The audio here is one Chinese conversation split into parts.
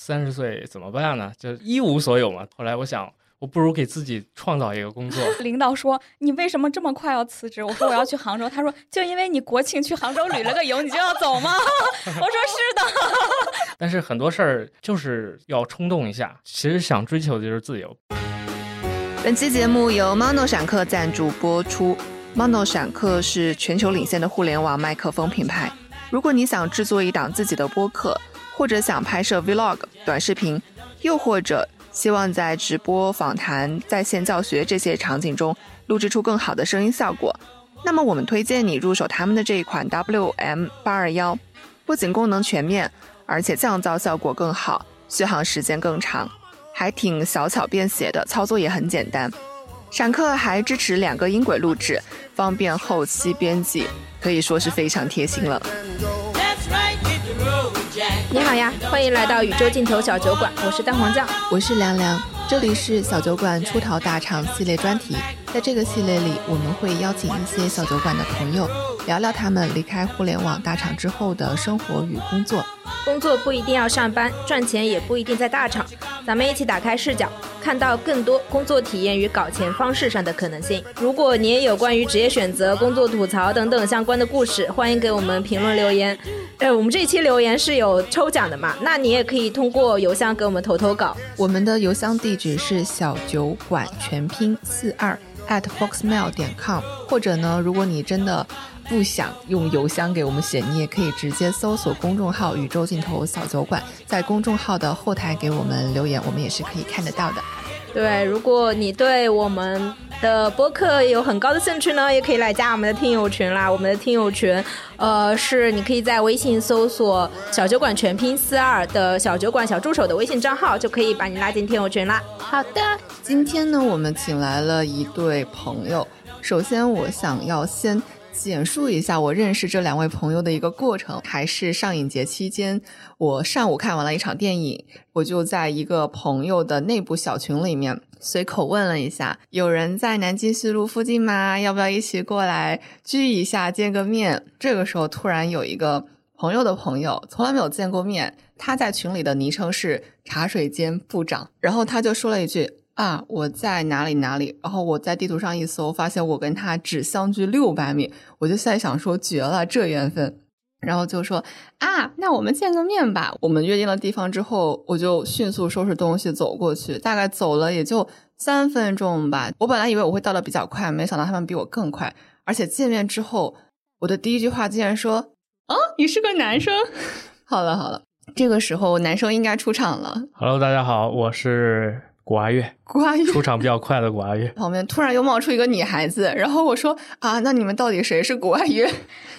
三十岁怎么办呢？就一无所有嘛。后来我想，我不如给自己创造一个工作。领导说：“你为什么这么快要辞职？”我说：“我要去杭州。”他说：“就因为你国庆去杭州旅了个游，你就要走吗？”我说：“是的。”但是很多事儿就是要冲动一下，其实想追求的就是自由。本期节目由 Mono 闪客赞助播出。Mono 闪客是全球领先的互联网麦克风品牌。如果你想制作一档自己的播客，或者想拍摄 Vlog 短视频，又或者希望在直播、访谈、在线教学这些场景中录制出更好的声音效果，那么我们推荐你入手他们的这一款 WM 八二幺，不仅功能全面，而且降噪效果更好，续航时间更长，还挺小巧便携的，操作也很简单。闪客还支持两个音轨录制，方便后期编辑，可以说是非常贴心了。你好呀，欢迎来到宇宙尽头小酒馆，我是蛋黄酱，我是凉凉，这里是小酒馆出逃大厂系列专题，在这个系列里，我们会邀请一些小酒馆的朋友，聊聊他们离开互联网大厂之后的生活与工作。工作不一定要上班，赚钱也不一定在大厂，咱们一起打开视角。看到更多工作体验与搞钱方式上的可能性。如果你也有关于职业选择、工作吐槽等等相关的故事，欢迎给我们评论留言。呃，我们这一期留言是有抽奖的嘛？那你也可以通过邮箱给我们投投稿。我们的邮箱地址是小酒馆全拼四二 at foxmail 点 com，或者呢，如果你真的。不想用邮箱给我们写，你也可以直接搜索公众号“宇宙尽头小酒馆”，在公众号的后台给我们留言，我们也是可以看得到的。对，如果你对我们的播客有很高的兴趣呢，也可以来加我们的听友群啦。我们的听友群，呃，是你可以在微信搜索“小酒馆全拼四二”的小酒馆小助手的微信账号，就可以把你拉进听友群啦。好的，今天呢，我们请来了一对朋友。首先，我想要先。简述一下我认识这两位朋友的一个过程，还是上影节期间，我上午看完了一场电影，我就在一个朋友的内部小群里面随口问了一下，有人在南京西路附近吗？要不要一起过来聚一下，见个面？这个时候突然有一个朋友的朋友，从来没有见过面，他在群里的昵称是茶水间部长，然后他就说了一句。啊，我在哪里哪里？然后我在地图上一搜，发现我跟他只相距六百米，我就在想说绝了，这缘分。然后就说啊，那我们见个面吧。我们约定了地方之后，我就迅速收拾东西走过去，大概走了也就三分钟吧。我本来以为我会到的比较快，没想到他们比我更快。而且见面之后，我的第一句话竟然说哦，你是个男生。好了好了，这个时候男生应该出场了。Hello，大家好，我是。古阿月，古阿月出场比较快的古阿月，旁边突然又冒出一个女孩子，然后我说啊，那你们到底谁是古阿月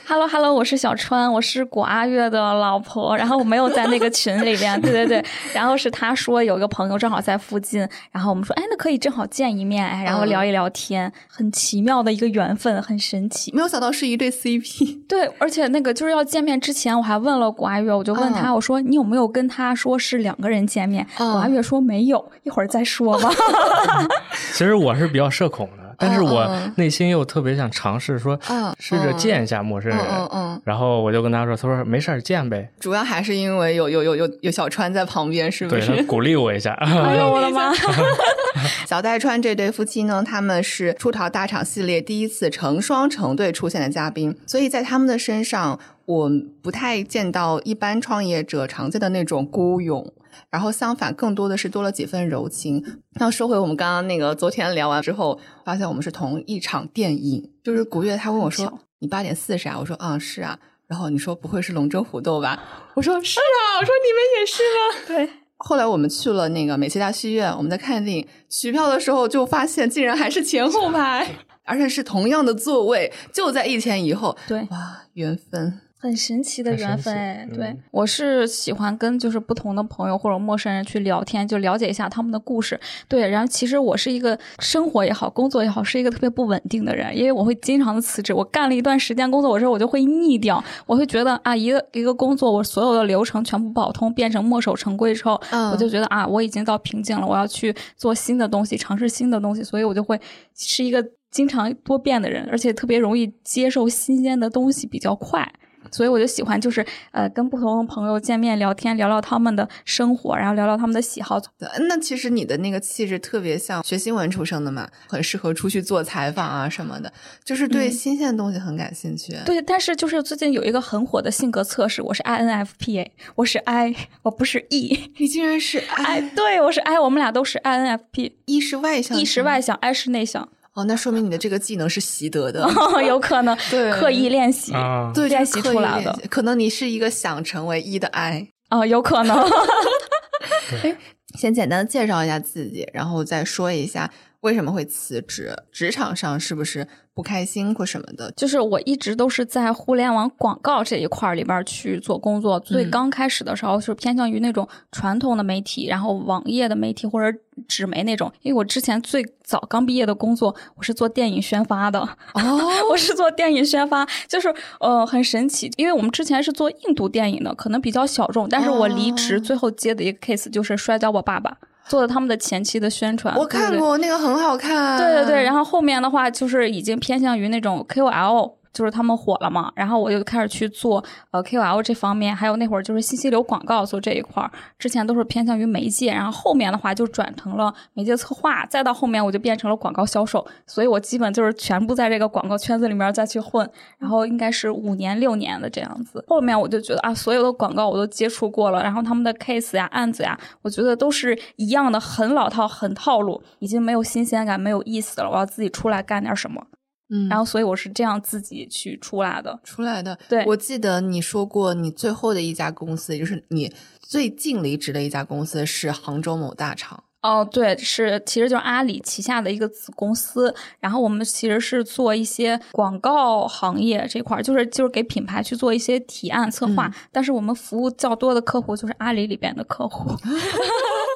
？Hello Hello，我是小川，我是古阿月的老婆。然后我没有在那个群里边，对对对。然后是他说有一个朋友正好在附近，然后我们说，哎，那可以正好见一面，哎，然后聊一聊天，很奇妙的一个缘分，很神奇。没有想到是一对 CP。对，而且那个就是要见面之前，我还问了古阿月，我就问他，我说你有没有跟他说是两个人见面？古阿月说没有，一会儿再说吧。其实我是比较社恐的。但是我内心又特别想尝试说，试着见一下陌生人。嗯嗯。然后我就跟他说：“他说没事儿，见呗。”主要还是因为有有有有有小川在旁边，是不是？对，鼓励我一下。哎呦 我的妈！小戴川这对夫妻呢，他们是出逃大厂系列第一次成双成对出现的嘉宾，所以在他们的身上，我不太见到一般创业者常见的那种孤勇。然后相反，更多的是多了几分柔情。那说回我们刚刚那个，昨天聊完之后，发现我们是同一场电影。就是古月他问我说：“你八点四十啊？”我说：“嗯，是啊。”然后你说：“不会是龙争虎斗吧？”我说：“是啊。”我说：“你们也是吗？”对。后来我们去了那个美琪大戏院，我们在看电影，取票的时候就发现，竟然还是前后排，而且是同样的座位，就在一前一后。对，哇，缘分。很神奇的缘分哎，对我是喜欢跟就是不同的朋友或者陌生人去聊天，就了解一下他们的故事。对，然后其实我是一个生活也好，工作也好，是一个特别不稳定的人，因为我会经常的辞职。我干了一段时间工作，我之后我就会腻掉，我会觉得啊，一个一个工作，我所有的流程全部跑通，变成墨守成规之后，我就觉得啊，我已经到瓶颈了，我要去做新的东西，尝试新的东西，所以我就会是一个经常多变的人，而且特别容易接受新鲜的东西，比较快。所以我就喜欢就是呃跟不同的朋友见面聊天，聊聊他们的生活，然后聊聊他们的喜好。那其实你的那个气质特别像学新闻出生的嘛，很适合出去做采访啊什么的，就是对新鲜的东西很感兴趣。对，但是就是最近有一个很火的性格测试，我是 INFP，我是 I，我不是 E。你竟然是 I？对，我是 I，我们俩都是 INFP，E 是外向，E 是外向，I 是内向。哦，那说明你的这个技能是习得的，有可能 对刻意练习，对练习出来的。可能你是一个想成为一的 I 啊，有可能。哎，先简单的介绍一下自己，然后再说一下为什么会辞职，职场上是不是？不开心或什么的，就是我一直都是在互联网广告这一块里边去做工作。最刚开始的时候是偏向于那种传统的媒体，然后网页的媒体或者纸媒那种。因为我之前最早刚毕业的工作，我是做电影宣发的。哦，我是做电影宣发，就是呃很神奇。因为我们之前是做印度电影的，可能比较小众。但是我离职最后接的一个 case 就是《摔跤吧，爸爸》。做的他们的前期的宣传，我看过那个很好看。对对对，然后后面的话就是已经偏向于那种 KOL。就是他们火了嘛，然后我就开始去做呃 KOL 这方面，还有那会儿就是信息流广告做这一块儿，之前都是偏向于媒介，然后后面的话就转成了媒介策划，再到后面我就变成了广告销售，所以我基本就是全部在这个广告圈子里面再去混，然后应该是五年六年的这样子。后面我就觉得啊，所有的广告我都接触过了，然后他们的 case 呀、案子呀，我觉得都是一样的，很老套、很套路，已经没有新鲜感、没有意思了。我要自己出来干点什么。嗯，然后所以我是这样自己去出来的，出来的。对，我记得你说过，你最后的一家公司，也就是你最近离职的一家公司是杭州某大厂。哦，对，是，其实就是阿里旗下的一个子公司。然后我们其实是做一些广告行业这块儿，就是就是给品牌去做一些提案策划。但是我们服务较多的客户就是阿里里边的客户。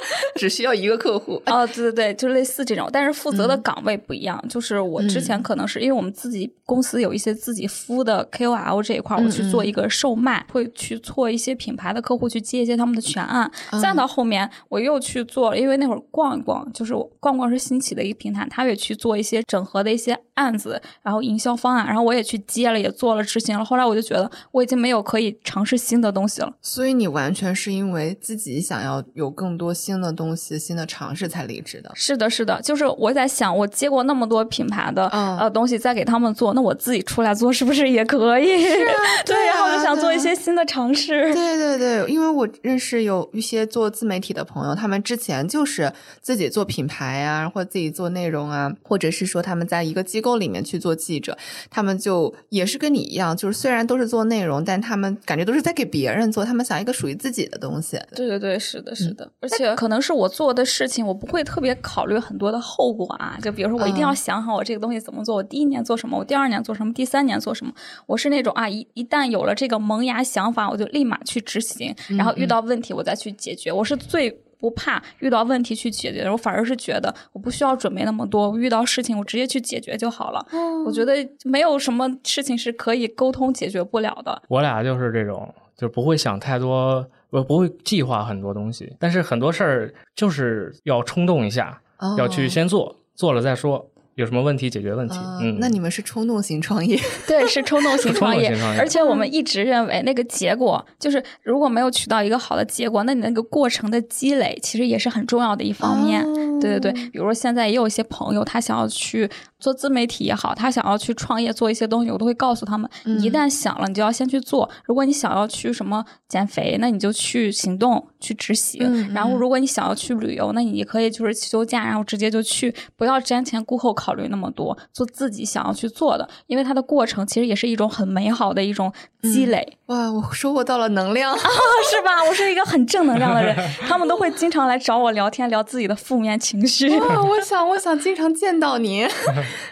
只需要一个客户哦，对对对，就类似这种，但是负责的岗位不一样。就是我之前可能是因为我们自己公司有一些自己服的 KOL 这一块，我去做一个售卖，会去做一些品牌的客户去接一些他们的全案。再到后面我又去做，因为那会儿逛一逛，就是逛逛是新起的一个平台，他也去做一些整合的一些案子，然后营销方案，然后我也去接了，也做了执行了。后来我就觉得我已经没有可以尝试新的东西了。所以你完全是因为自己想要有更多新的东。东西新的尝试才离职的，是的，是的，就是我在想，我接过那么多品牌的呃东西，再给他们做，那我自己出来做是不是也可以？对，然后我就想做一些新的尝试。对对对，因为我认识有一些做自媒体的朋友，他们之前就是自己做品牌啊，或自己做内容啊，或者是说他们在一个机构里面去做记者，他们就也是跟你一样，就是虽然都是做内容，但他们感觉都是在给别人做，他们想一个属于自己的东西。对对对，是的，是的，而且可能是。我做的事情，我不会特别考虑很多的后果啊。就比如说，我一定要想好我这个东西怎么做。我第一年做什么，我第二年做什么，第三年做什么。我是那种啊，一一旦有了这个萌芽想法，我就立马去执行。然后遇到问题，我再去解决。我是最不怕遇到问题去解决的。我反而是觉得我不需要准备那么多。遇到事情，我直接去解决就好了。我觉得没有什么事情是可以沟通解决不了的。我俩就是这种，就不会想太多。我不会计划很多东西，但是很多事儿就是要冲动一下，要去先做，做了再说。有什么问题解决问题？嗯，那你们是冲动型创业？对，是冲动 型创业。而且我们一直认为，那个结果就是如果没有取到一个好的结果，那你那个过程的积累其实也是很重要的一方面。对对对，比如说现在也有一些朋友，他想要去做自媒体也好，他想要去创业做一些东西，我都会告诉他们：你一旦想了，你就要先去做。如果你想要去什么减肥，那你就去行动去执行。然后如果你想要去旅游，那你可以就是休假，然后直接就去，不要瞻前顾后。考虑那么多，做自己想要去做的，因为它的过程其实也是一种很美好的一种积累。哇，我收获到了能量 是吧？我是一个很正能量的人，他们都会经常来找我聊天，聊自己的负面情绪。我想，我想经常见到你。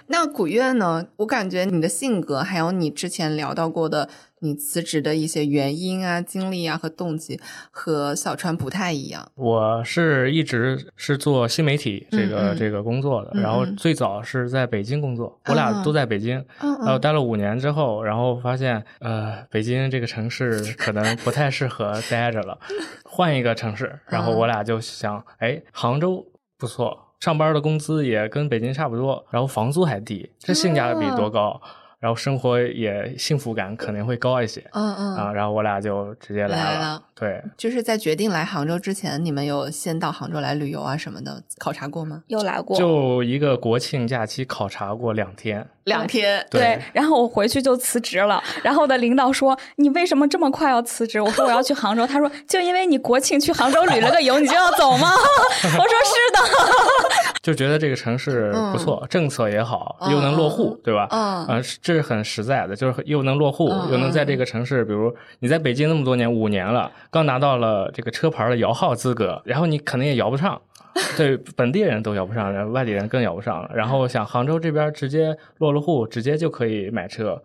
那古月呢？我感觉你的性格，还有你之前聊到过的。你辞职的一些原因啊、经历啊和动机和小川不太一样。我是一直是做新媒体这个这个工作的，然后最早是在北京工作，我俩都在北京，然后待了五年之后，然后发现呃，北京这个城市可能不太适合待着了，换一个城市。然后我俩就想，哎，杭州不错，上班的工资也跟北京差不多，然后房租还低，这性价比多高。然后生活也幸福感肯定会高一些。嗯嗯啊，然后我俩就直接来了。对，就是在决定来杭州之前，你们有先到杭州来旅游啊什么的考察过吗？有来过，就一个国庆假期考察过两天。两天，对。然后我回去就辞职了。然后我的领导说：“你为什么这么快要辞职？”我说：“我要去杭州。”他说：“就因为你国庆去杭州旅了个游，你就要走吗？” 我说：“是的。”就觉得这个城市不错，政策也好，又能落户，对吧？嗯，啊，这是很实在的，就是又能落户，又能在这个城市，比如你在北京那么多年，五年了，刚拿到了这个车牌的摇号资格，然后你可能也摇不上。对本地人都摇不上，然后外地人更摇不上了。然后想杭州这边直接落了户，直接就可以买车。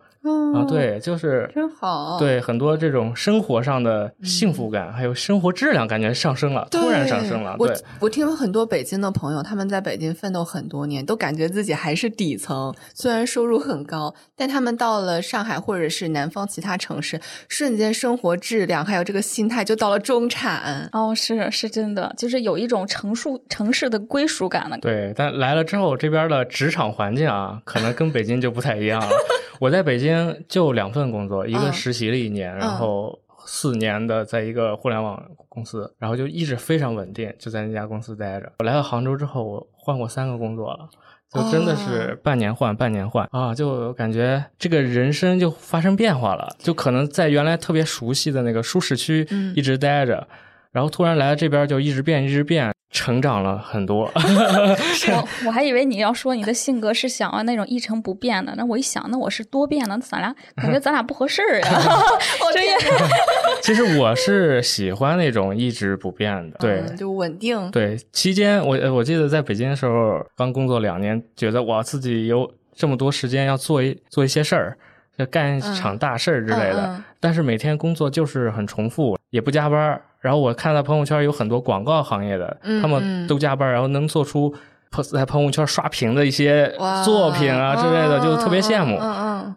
啊，对，就是真好。对很多这种生活上的幸福感，还有生活质量，感觉上升了，突然上升了。我我听了很多北京的朋友，他们在北京奋斗很多年，都感觉自己还是底层，虽然收入很高，但他们到了上海或者是南方其他城市，瞬间生活质量还有这个心态就到了中产。哦，是是真的，就是有一种城属城市的归属感了。对，但来了之后，这边的职场环境啊，可能跟北京就不太一样了。我在北京就两份工作，一个实习了一年，然后四年的在一个互联网公司，然后就一直非常稳定，就在那家公司待着。我来到杭州之后，我换过三个工作了，就真的是半年换半年换啊，就感觉这个人生就发生变化了，就可能在原来特别熟悉的那个舒适区一直待着，然后突然来到这边就一直变一直变。成长了很多，我我还以为你要说你的性格是想要那种一成不变的，那我一想，那我是多变的，咱俩感觉咱俩不合适呀。这也，其实我是喜欢那种一直不变的，对，就稳定。对，期间我我记得在北京的时候，刚工作两年，觉得我，自己有这么多时间要做一做一些事儿，要干一场大事儿之类的，但是每天工作就是很重复，也不加班。然后我看到朋友圈有很多广告行业的，他们都加班，然后能做出在朋友圈刷屏的一些作品啊之类的，就特别羡慕。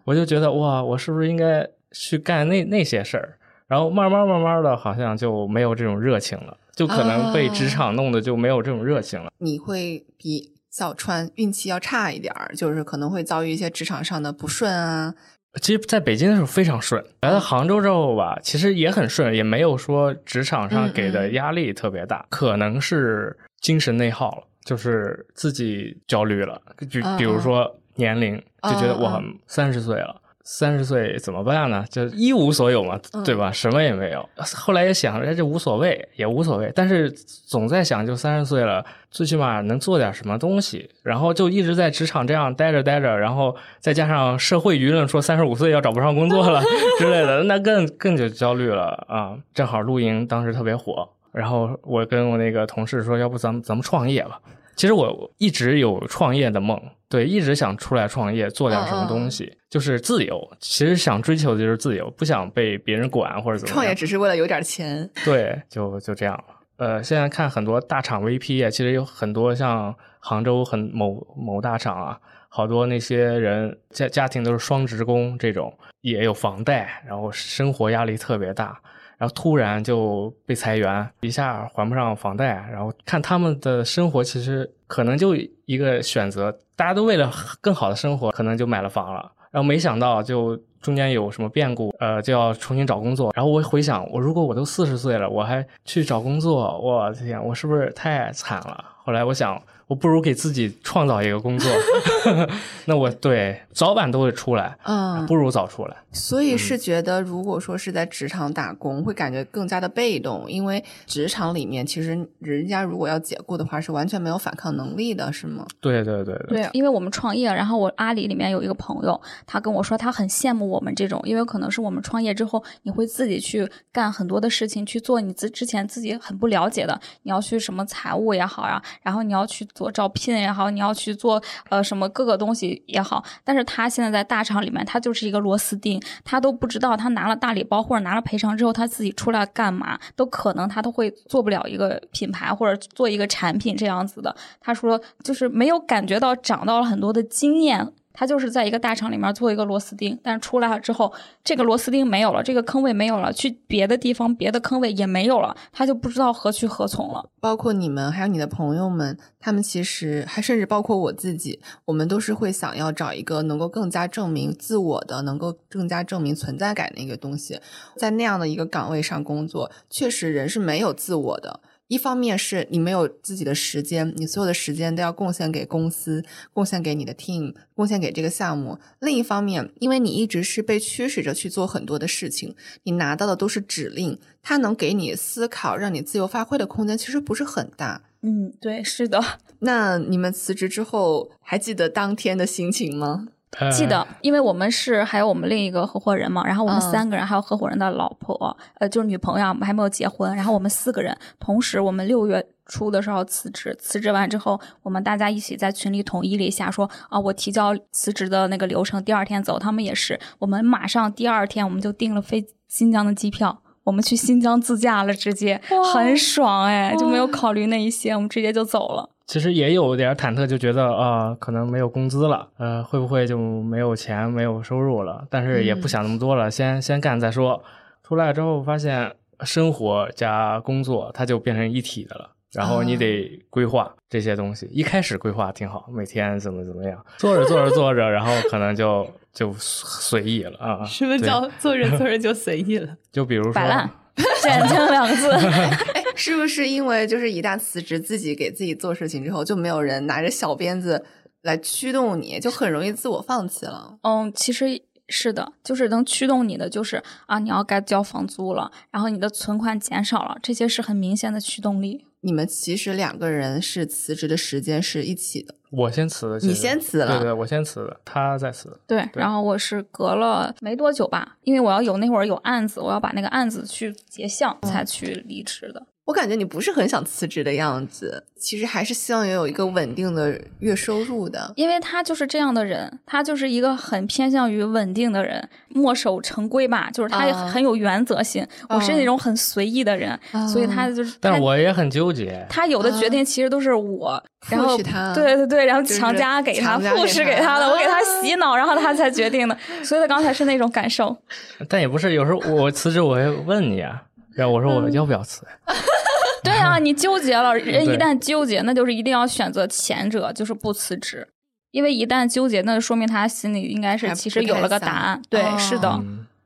我就觉得哇，我是不是应该去干那那些事儿？然后慢慢慢慢的，好像就没有这种热情了，就可能被职场弄得就没有这种热情了。你会比小川运气要差一点儿，就是可能会遭遇一些职场上的不顺啊。其实在北京的时候非常顺，来到杭州之后吧，其实也很顺，也没有说职场上给的压力特别大，可能是精神内耗了，就是自己焦虑了，就比如说年龄，就觉得我三十岁了。三十岁怎么办呢？就一无所有嘛，对吧？什么也没有。后来也想，哎，这无所谓，也无所谓。但是总在想，就三十岁了，最起码能做点什么东西。然后就一直在职场这样待着待着，然后再加上社会舆论说三十五岁要找不上工作了 之类的，那更更就焦虑了啊！正好露营当时特别火，然后我跟我那个同事说，要不咱们咱们创业吧。其实我一直有创业的梦，对，一直想出来创业，做点什么东西，就是自由。其实想追求的就是自由，不想被别人管或者怎么。创业只是为了有点钱。对，就就这样了。呃，现在看很多大厂 VP 其实有很多像杭州很某某大厂啊，好多那些人家家庭都是双职工，这种也有房贷，然后生活压力特别大。然后突然就被裁员，一下还不上房贷，然后看他们的生活，其实可能就一个选择，大家都为了更好的生活，可能就买了房了。然后没想到就中间有什么变故，呃，就要重新找工作。然后我回想，我如果我都四十岁了，我还去找工作，我天，我是不是太惨了？后来我想。我不如给自己创造一个工作，那我对早晚都会出来，嗯，不如早出来。所以是觉得，如果说是在职场打工，会感觉更加的被动，因为职场里面其实人家如果要解雇的话，是完全没有反抗能力的，是吗？对对对对，因为我们创业，然后我阿里里面有一个朋友，他跟我说，他很羡慕我们这种，因为可能是我们创业之后，你会自己去干很多的事情，去做你自之前自己很不了解的，你要去什么财务也好呀，然后你要去。做招聘也好，你要去做呃什么各个东西也好，但是他现在在大厂里面，他就是一个螺丝钉，他都不知道他拿了大礼包或者拿了赔偿之后，他自己出来干嘛，都可能他都会做不了一个品牌或者做一个产品这样子的。他说就是没有感觉到长到了很多的经验。他就是在一个大厂里面做一个螺丝钉，但是出来了之后，这个螺丝钉没有了，这个坑位没有了，去别的地方别的坑位也没有了，他就不知道何去何从了。包括你们，还有你的朋友们，他们其实还甚至包括我自己，我们都是会想要找一个能够更加证明自我的，能够更加证明存在感的一个东西。在那样的一个岗位上工作，确实人是没有自我的。一方面是你没有自己的时间，你所有的时间都要贡献给公司，贡献给你的 team，贡献给这个项目。另一方面，因为你一直是被驱使着去做很多的事情，你拿到的都是指令，它能给你思考、让你自由发挥的空间其实不是很大。嗯，对，是的。那你们辞职之后还记得当天的心情吗？记得，因为我们是还有我们另一个合伙人嘛，然后我们三个人还有合伙人的老婆，呃，就是女朋友，我们还没有结婚，然后我们四个人，同时我们六月初的时候辞职，辞职完之后，我们大家一起在群里统一了一下，说啊，我提交辞职的那个流程，第二天走，他们也是，我们马上第二天我们就订了飞新疆的机票，我们去新疆自驾了，直接很爽哎，就没有考虑那一些，我们直接就走了。其实也有点忐忑，就觉得啊，可能没有工资了，呃，会不会就没有钱、没有收入了？但是也不想那么多了，先先干再说。出来之后发现，生活加工作它就变成一体的了。然后你得规划这些东西。一开始规划挺好，每天怎么怎么样，做着做着做着，然后可能就就随意了啊。什么叫做着做着就随意了？就比如说。摆烂。简称两个字，哎，是不是因为就是一旦辞职，自己给自己做事情之后，就没有人拿着小鞭子来驱动你，就很容易自我放弃了？嗯，其实是的，就是能驱动你的，就是啊，你要该交房租了，然后你的存款减少了，这些是很明显的驱动力。你们其实两个人是辞职的时间是一起的。我先辞的，你先辞了，对对，我先辞的，他再辞。对，然后我是隔了没多久吧，因为我要有那会儿有案子，我要把那个案子去结项，才去离职的。我感觉你不是很想辞职的样子，其实还是希望有一个稳定的月收入的。因为他就是这样的人，他就是一个很偏向于稳定的人，墨守成规吧，就是他也很有原则性。我是那种很随意的人，所以他就是。但我也很纠结。他有的决定其实都是我，然后他，对对对，然后强加给他，复使给他的，我给他洗脑，然后他才决定的。所以他刚才是那种感受。但也不是，有时候我辞职我会问你啊，然后我说我要不要辞。对啊，你纠结了，人一旦纠结，那就是一定要选择前者，就是不辞职，因为一旦纠结，那就说明他心里应该是其实有了个答案。对，是的。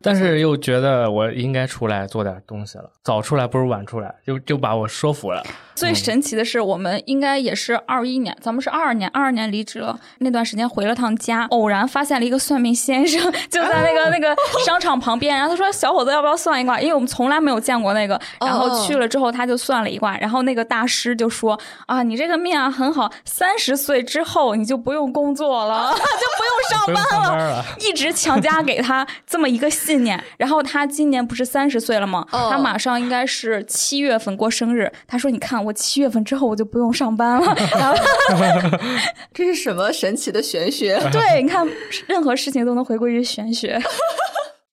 但是又觉得我应该出来做点东西了，早出来不如晚出来，就就把我说服了。最神奇的是，我们应该也是二一年，咱们是二二年，二二年离职了。那段时间回了趟家，偶然发现了一个算命先生，就在那个那个商场旁边。然后他说：“小伙子，要不要算一卦？”因为我们从来没有见过那个。然后去了之后，他就算了一卦。然后那个大师就说：“啊，你这个命啊很好，三十岁之后你就不用工作了，就不用上班了。”一直强加给他这么一个信念。然后他今年不是三十岁了吗？他马上应该是七月份过生日。他说：“你看。”我七月份之后我就不用上班了，这是什么神奇的玄学？对，你看，任何事情都能回归于玄学。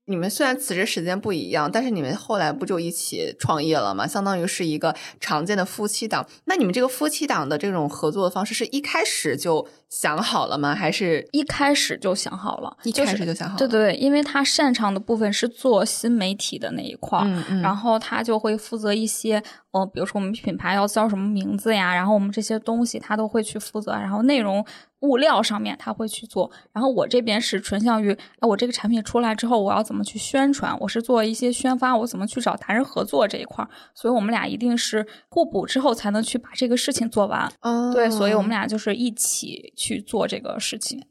你们虽然辞职时间不一样，但是你们后来不就一起创业了吗？相当于是一个常见的夫妻档。那你们这个夫妻档的这种合作的方式，是一开始就想好了吗？还是一开始就想好了？一开始就想好了。对对，因为他擅长的部分是做新媒体的那一块儿，然后他就会负责一些。哦，比如说我们品牌要叫什么名字呀，然后我们这些东西他都会去负责，然后内容物料上面他会去做，然后我这边是纯向于，啊，我这个产品出来之后我要怎么去宣传，我是做一些宣发，我怎么去找达人合作这一块儿，所以我们俩一定是互补之后才能去把这个事情做完。哦，对，所以我们俩就是一起去做这个事情。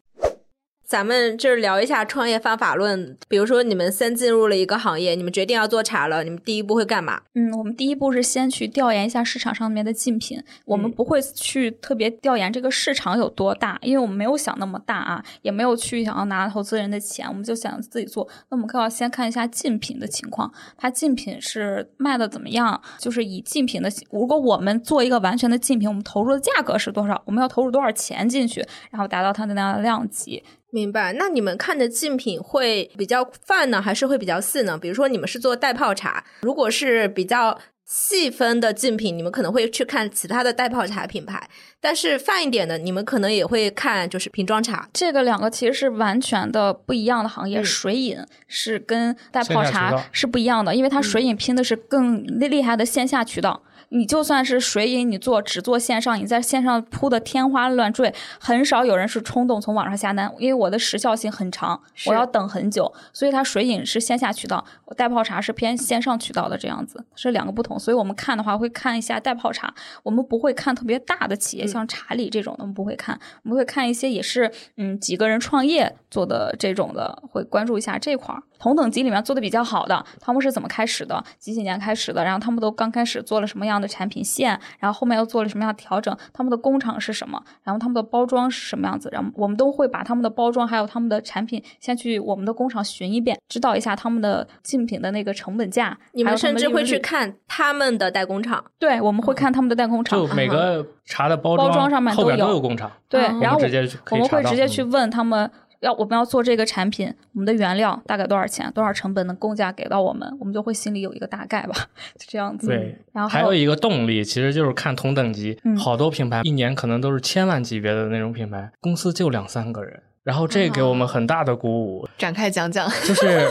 咱们就是聊一下创业方法论。比如说，你们先进入了一个行业，你们决定要做茶了，你们第一步会干嘛？嗯，我们第一步是先去调研一下市场上面的竞品。我们不会去特别调研这个市场有多大，因为我们没有想那么大啊，也没有去想要拿投资人的钱，我们就想自己做。那我们要先看一下竞品的情况，它竞品是卖的怎么样？就是以竞品的，如果我们做一个完全的竞品，我们投入的价格是多少？我们要投入多少钱进去，然后达到它的那样的量级？明白。那你们看的竞品会比较泛呢，还是会比较细呢？比如说你们是做袋泡茶，如果是比较细分的竞品，你们可能会去看其他的袋泡茶品牌；但是泛一点的，你们可能也会看就是瓶装茶。这个两个其实是完全的不一样的行业。水饮是跟袋泡茶是不一样的，因为它水饮拼的是更厉害的线下渠道。你就算是水饮，你做只做线上，你在线上铺的天花乱坠，很少有人是冲动从网上下单，因为我的时效性很长，我要等很久，所以它水饮是线下渠道，袋泡茶是偏线上渠道的这样子，是两个不同。所以我们看的话会看一下袋泡茶，我们不会看特别大的企业，像茶里这种的我们不会看，我们会看一些也是嗯几个人创业做的这种的，会关注一下这块儿。同等级里面做的比较好的，他们是怎么开始的？几几年开始的？然后他们都刚开始做了什么样的产品线？然后后面又做了什么样的调整？他们的工厂是什么？然后他们的包装是什么样子？然后我们都会把他们的包装还有他们的产品先去我们的工厂巡一遍，知道一下他们的竞品的那个成本价。你们甚至会去看他们的代工厂？对，我们会看他们的代工厂。就每个茶的包装上面都有工厂。对，然后我们会直接去问他们。要我们要做这个产品，我们的原料大概多少钱？多少成本的工价给到我们，我们就会心里有一个大概吧，就这样子。对，然后还有一个动力，其实就是看同等级，好多品牌一年可能都是千万级别的那种品牌，公司就两三个人，然后这给我们很大的鼓舞。展开讲讲，就是。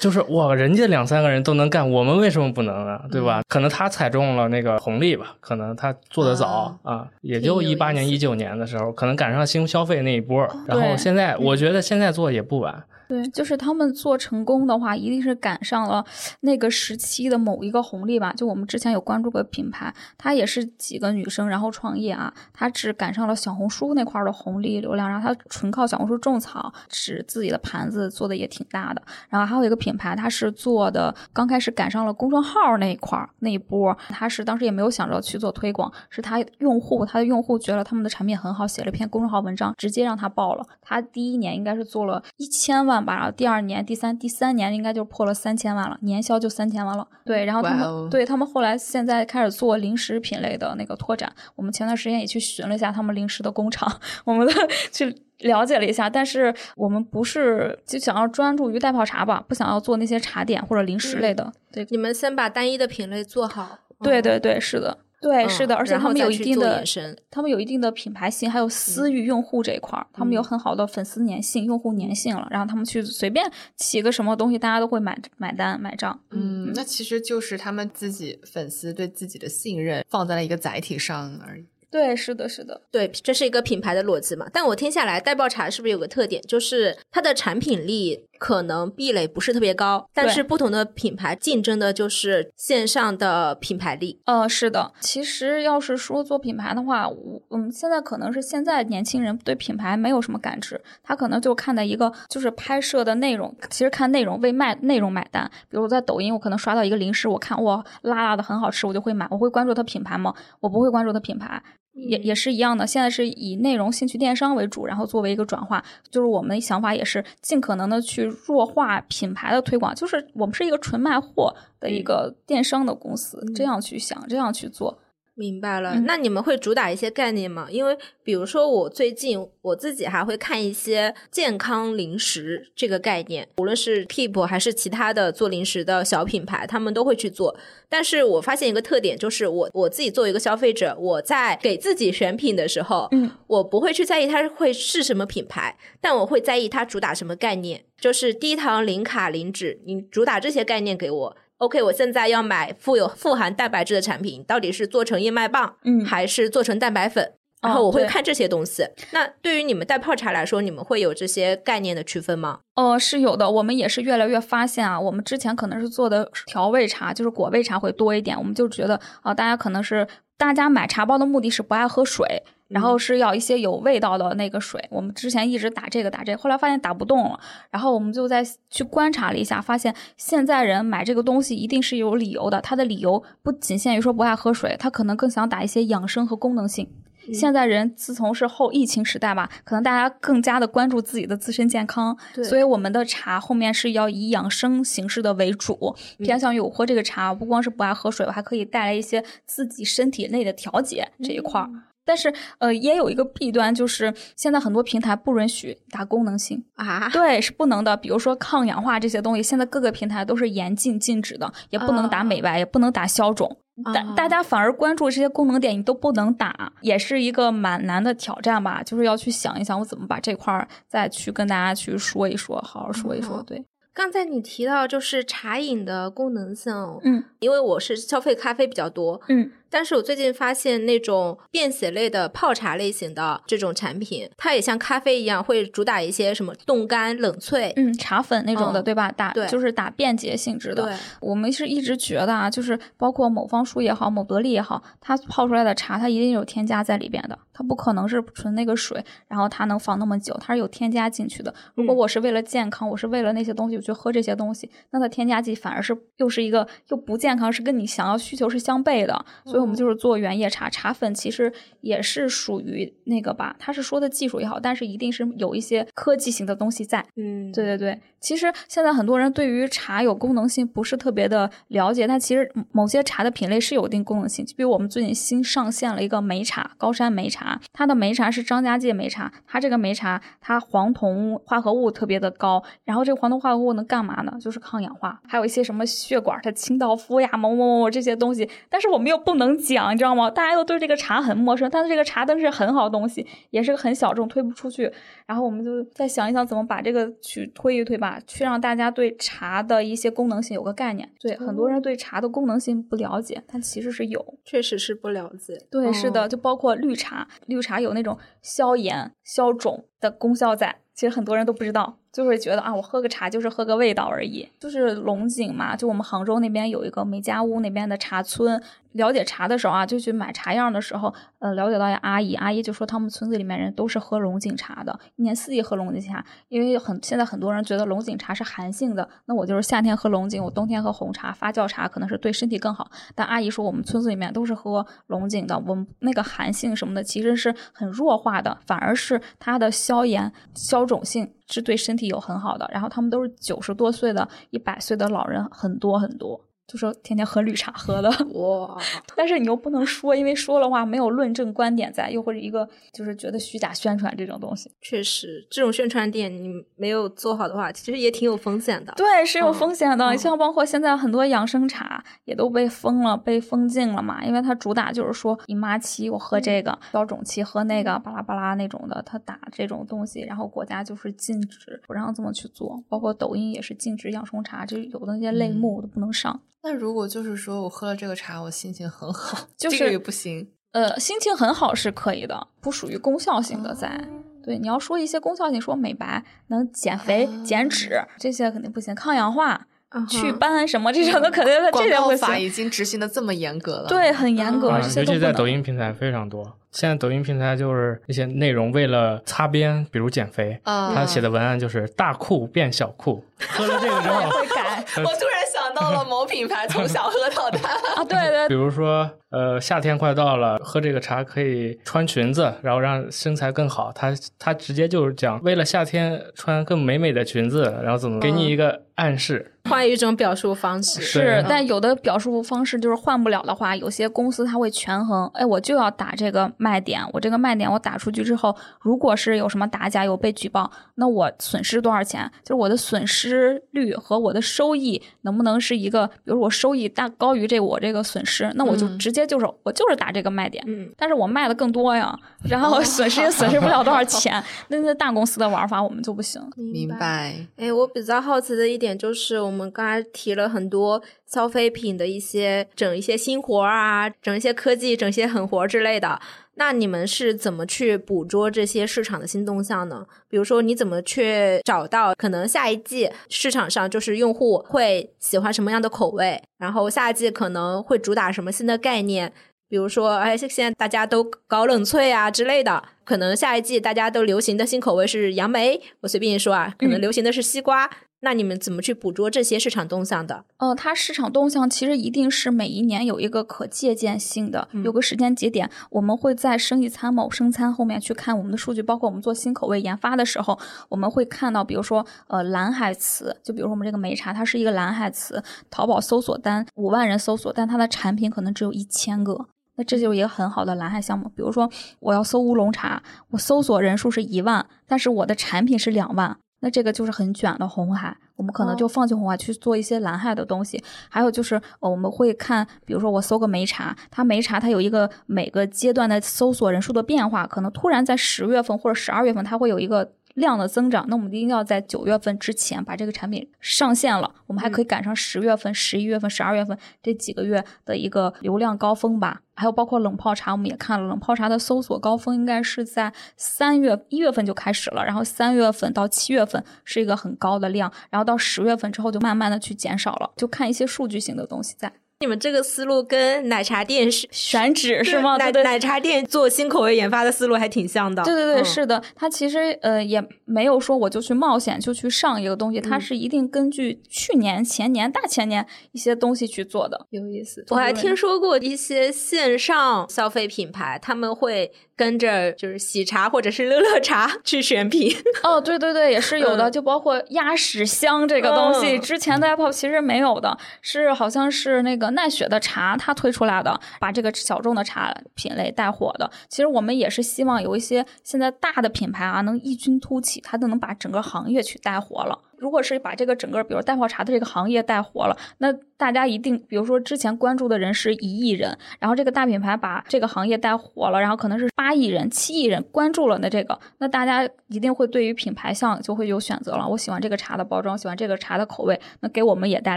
就是哇，人家两三个人都能干，我们为什么不能啊？对吧？可能他踩中了那个红利吧，可能他做的早啊，也就一八年、一九年的时候，可能赶上新消费那一波。然后现在，我觉得现在做也不晚。对，就是他们做成功的话，一定是赶上了那个时期的某一个红利吧。就我们之前有关注过品牌，她也是几个女生，然后创业啊，她只赶上了小红书那块的红利流量，然后她纯靠小红书种草，使自己的盘子做的也挺大的。然后还有一个品牌，它是做的刚开始赶上了公众号那一块那一波，他是当时也没有想着去做推广，是他用户他的用户觉得他们的产品很好，写了一篇公众号文章，直接让他爆了。他第一年应该是做了一千万。然后第二年、第三、第三年应该就破了三千万了，年销就三千万了。对，然后他们对他们后来现在开始做零食品类的那个拓展。我们前段时间也去寻了一下他们零食的工厂，我们的 去了解了一下。但是我们不是就想要专注于袋泡茶吧，不想要做那些茶点或者零食类的。对，你们先把单一的品类做好。对对对，是的。对，是的，而且他们有一定的，他们有一定的品牌性，还有私域用户这一块儿，他们有很好的粉丝粘性、用户粘性了。然后他们去随便起个什么东西，大家都会买买单买账。嗯，那其实就是他们自己粉丝对自己的信任放在了一个载体上而已。对，是的，是的，对，这是一个品牌的逻辑嘛。但我听下来，代爆茶是不是有个特点，就是它的产品力可能壁垒不是特别高，但是不同的品牌竞争的就是线上的品牌力。呃，是的，其实要是说做品牌的话，我嗯，现在可能是现在年轻人对品牌没有什么感知，他可能就看的一个就是拍摄的内容，其实看内容为卖内容买单。比如我在抖音，我可能刷到一个零食，我看哇辣辣的很好吃，我就会买，我会关注它品牌吗？我不会关注它品牌。也也是一样的，现在是以内容兴趣电商为主，然后作为一个转化，就是我们的想法也是尽可能的去弱化品牌的推广，就是我们是一个纯卖货的一个电商的公司，这样去想，这样去做。明白了，那你们会主打一些概念吗？因为比如说我最近我自己还会看一些健康零食这个概念，无论是 Keep 还是其他的做零食的小品牌，他们都会去做。但是我发现一个特点，就是我我自己作为一个消费者，我在给自己选品的时候，嗯，我不会去在意它会是什么品牌，但我会在意它主打什么概念，就是低糖、零卡、零脂，你主打这些概念给我。OK，我现在要买富有富含蛋白质的产品，到底是做成燕麦棒，嗯，还是做成蛋白粉？然后我会看这些东西。那对于你们带泡茶来说，你们会有这些概念的区分吗？哦，是有的。我们也是越来越发现啊，我们之前可能是做的调味茶，就是果味茶会多一点。我们就觉得啊，大家可能是大家买茶包的目的是不爱喝水。然后是要一些有味道的那个水，我们之前一直打这个打这个，后来发现打不动了，然后我们就在去观察了一下，发现现在人买这个东西一定是有理由的，他的理由不仅限于说不爱喝水，他可能更想打一些养生和功能性。现在人自从是后疫情时代吧，可能大家更加的关注自己的自身健康，所以我们的茶后面是要以养生形式的为主，偏向于我喝这个茶不光是不爱喝水，我还可以带来一些自己身体内的调节这一块儿。但是呃，也有一个弊端，就是现在很多平台不允许打功能性啊，对，是不能的。比如说抗氧化这些东西，现在各个平台都是严禁禁止的，也不能打美白，也不能打消肿。大大家反而关注这些功能点，你都不能打，也是一个蛮难的挑战吧。就是要去想一想，我怎么把这块儿再去跟大家去说一说，好好说一说。对，刚才你提到就是茶饮的功能性，嗯，因为我是消费咖啡比较多，嗯。但是我最近发现那种便携类的泡茶类型的这种产品，它也像咖啡一样，会主打一些什么冻干、冷萃，嗯，茶粉那种的，对吧？打对，就是打便捷性质的。我们是一直觉得啊，就是包括某方舒也好，某得利也好，它泡出来的茶，它一定有添加在里边的，它不可能是纯那个水，然后它能放那么久，它是有添加进去的。如果我是为了健康，我是为了那些东西我去喝这些东西，那它添加剂反而是又是一个又不健康，是跟你想要需求是相悖的。所以我们就是做原。叶茶茶粉其实也是属于那个吧，他是说的技术也好，但是一定是有一些科技型的东西在。嗯，对对对。其实现在很多人对于茶有功能性不是特别的了解，但其实某些茶的品类是有一定功能性。就比如我们最近新上线了一个梅茶，高山梅茶，它的梅茶是张家界梅茶，它这个梅茶它黄酮化合物特别的高，然后这个黄酮化合物能干嘛呢？就是抗氧化，还有一些什么血管它清道夫呀，某某某这些东西，但是我们又不能讲，你知道吗？大家都对这个茶很陌生，但是这个茶灯是很好东西，也是个很小众，推不出去。然后我们就再想一想，怎么把这个去推一推吧，去让大家对茶的一些功能性有个概念。对，很多人对茶的功能性不了解，但其实是有，确实是不了解。对，是的，就包括绿茶，绿茶有那种消炎、消肿的功效在，其实很多人都不知道。就会觉得啊，我喝个茶就是喝个味道而已。就是龙井嘛，就我们杭州那边有一个梅家坞那边的茶村。了解茶的时候啊，就去买茶样的时候，呃，了解到一阿姨，阿姨就说他们村子里面人都是喝龙井茶的，一年四季喝龙井茶。因为很现在很多人觉得龙井茶是寒性的，那我就是夏天喝龙井，我冬天喝红茶发酵茶可能是对身体更好。但阿姨说我们村子里面都是喝龙井的，我们那个寒性什么的其实是很弱化的，反而是它的消炎消肿性。是对身体有很好的，然后他们都是九十多岁的、一百岁的老人，很多很多。就说天天喝绿茶喝的哇，但是你又不能说，因为说的话没有论证观点在，又或者一个就是觉得虚假宣传这种东西。确实，这种宣传点你没有做好的话，其实也挺有风险的。对，是有风险的。像包括现在很多养生茶也都被封了、被封禁了嘛，因为它主打就是说姨妈期我喝这个，消肿期喝那个，巴拉巴拉那种的，它打这种东西，然后国家就是禁止不让这么去做。包括抖音也是禁止养生茶，就有的那些类目都不能上。那如果就是说我喝了这个茶，我心情很好，就是不行。呃，心情很好是可以的，不属于功效性的在。对，你要说一些功效性，说美白、能减肥、减脂这些肯定不行，抗氧化。祛斑什么这种的，肯定这些会法已经执行的这么严格了，对，很严格，尤其在抖音平台非常多。现在抖音平台就是一些内容为了擦边，比如减肥，他写的文案就是大裤变小裤，喝了这个之后会改。我突然想到了某品牌从小喝到大 啊，对对。比如说，呃，夏天快到了，喝这个茶可以穿裙子，然后让身材更好。他他直接就是讲，为了夏天穿更美美的裙子，然后怎么给你一个暗示。换一种表述方式是，但有的表述方式就是换不了的话，有些公司它会权衡。哎，我就要打这个卖点，我这个卖点我打出去之后，如果是有什么打假有被举报，那我损失多少钱？就是我的损失率和我的收益能不能是一个？比如我收益大高于这我这个损失，那我就直接就是我就是打这个卖点。嗯，但是我卖的更多呀，然后损失也损失不了多少钱。那那大公司的玩法我们就不行。明白。哎，我比较好奇的一点就是。我们刚才提了很多消费品的一些整一些新活啊，整一些科技，整些狠活之类的。那你们是怎么去捕捉这些市场的新动向呢？比如说，你怎么去找到可能下一季市场上就是用户会喜欢什么样的口味，然后下一季可能会主打什么新的概念？比如说，哎，现在大家都搞冷萃啊之类的，可能下一季大家都流行的新口味是杨梅，我随便一说啊，可能流行的是西瓜。那你们怎么去捕捉这些市场动向的？呃，它市场动向其实一定是每一年有一个可借鉴性的，有个时间节点。我们会在生意参谋、生参后面去看我们的数据，包括我们做新口味研发的时候，我们会看到，比如说，呃，蓝海词，就比如说我们这个梅茶，它是一个蓝海词，淘宝搜索单五万人搜索，但它的产品可能只有一千个。那这就是一个很好的蓝海项目。比如说，我要搜乌龙茶，我搜索人数是一万，但是我的产品是两万，那这个就是很卷的红海。我们可能就放弃红海去做一些蓝海的东西。还有就是，我们会看，比如说我搜个梅茶，它梅茶它有一个每个阶段的搜索人数的变化，可能突然在十月份或者十二月份，它会有一个。量的增长，那我们一定要在九月份之前把这个产品上线了。我们还可以赶上十月份、十一月份、十二月份这几个月的一个流量高峰吧。还有包括冷泡茶，我们也看了，冷泡茶的搜索高峰应该是在三月一月份就开始了，然后三月份到七月份是一个很高的量，然后到十月份之后就慢慢的去减少了，就看一些数据型的东西在。你们这个思路跟奶茶店是选址是吗？奶奶茶店做新口味研发的思路还挺像的。对对对，是的。它其实呃也没有说我就去冒险就去上一个东西，它是一定根据去年、前年、大前年一些东西去做的。有意思。我还听说过一些线上消费品牌，他们会。跟着就是喜茶或者是乐乐茶去选品哦，对对对，也是有的，就包括鸭屎香这个东西，之前的 Apple 其实没有的，是好像是那个奈雪的茶它推出来的，把这个小众的茶品类带火的。其实我们也是希望有一些现在大的品牌啊，能异军突起，它都能把整个行业去带火了。如果是把这个整个，比如带泡茶的这个行业带火了，那大家一定，比如说之前关注的人是一亿人，然后这个大品牌把这个行业带火了，然后可能是八亿人、七亿人关注了，那这个，那大家一定会对于品牌项就会有选择了。我喜欢这个茶的包装，喜欢这个茶的口味，那给我们也带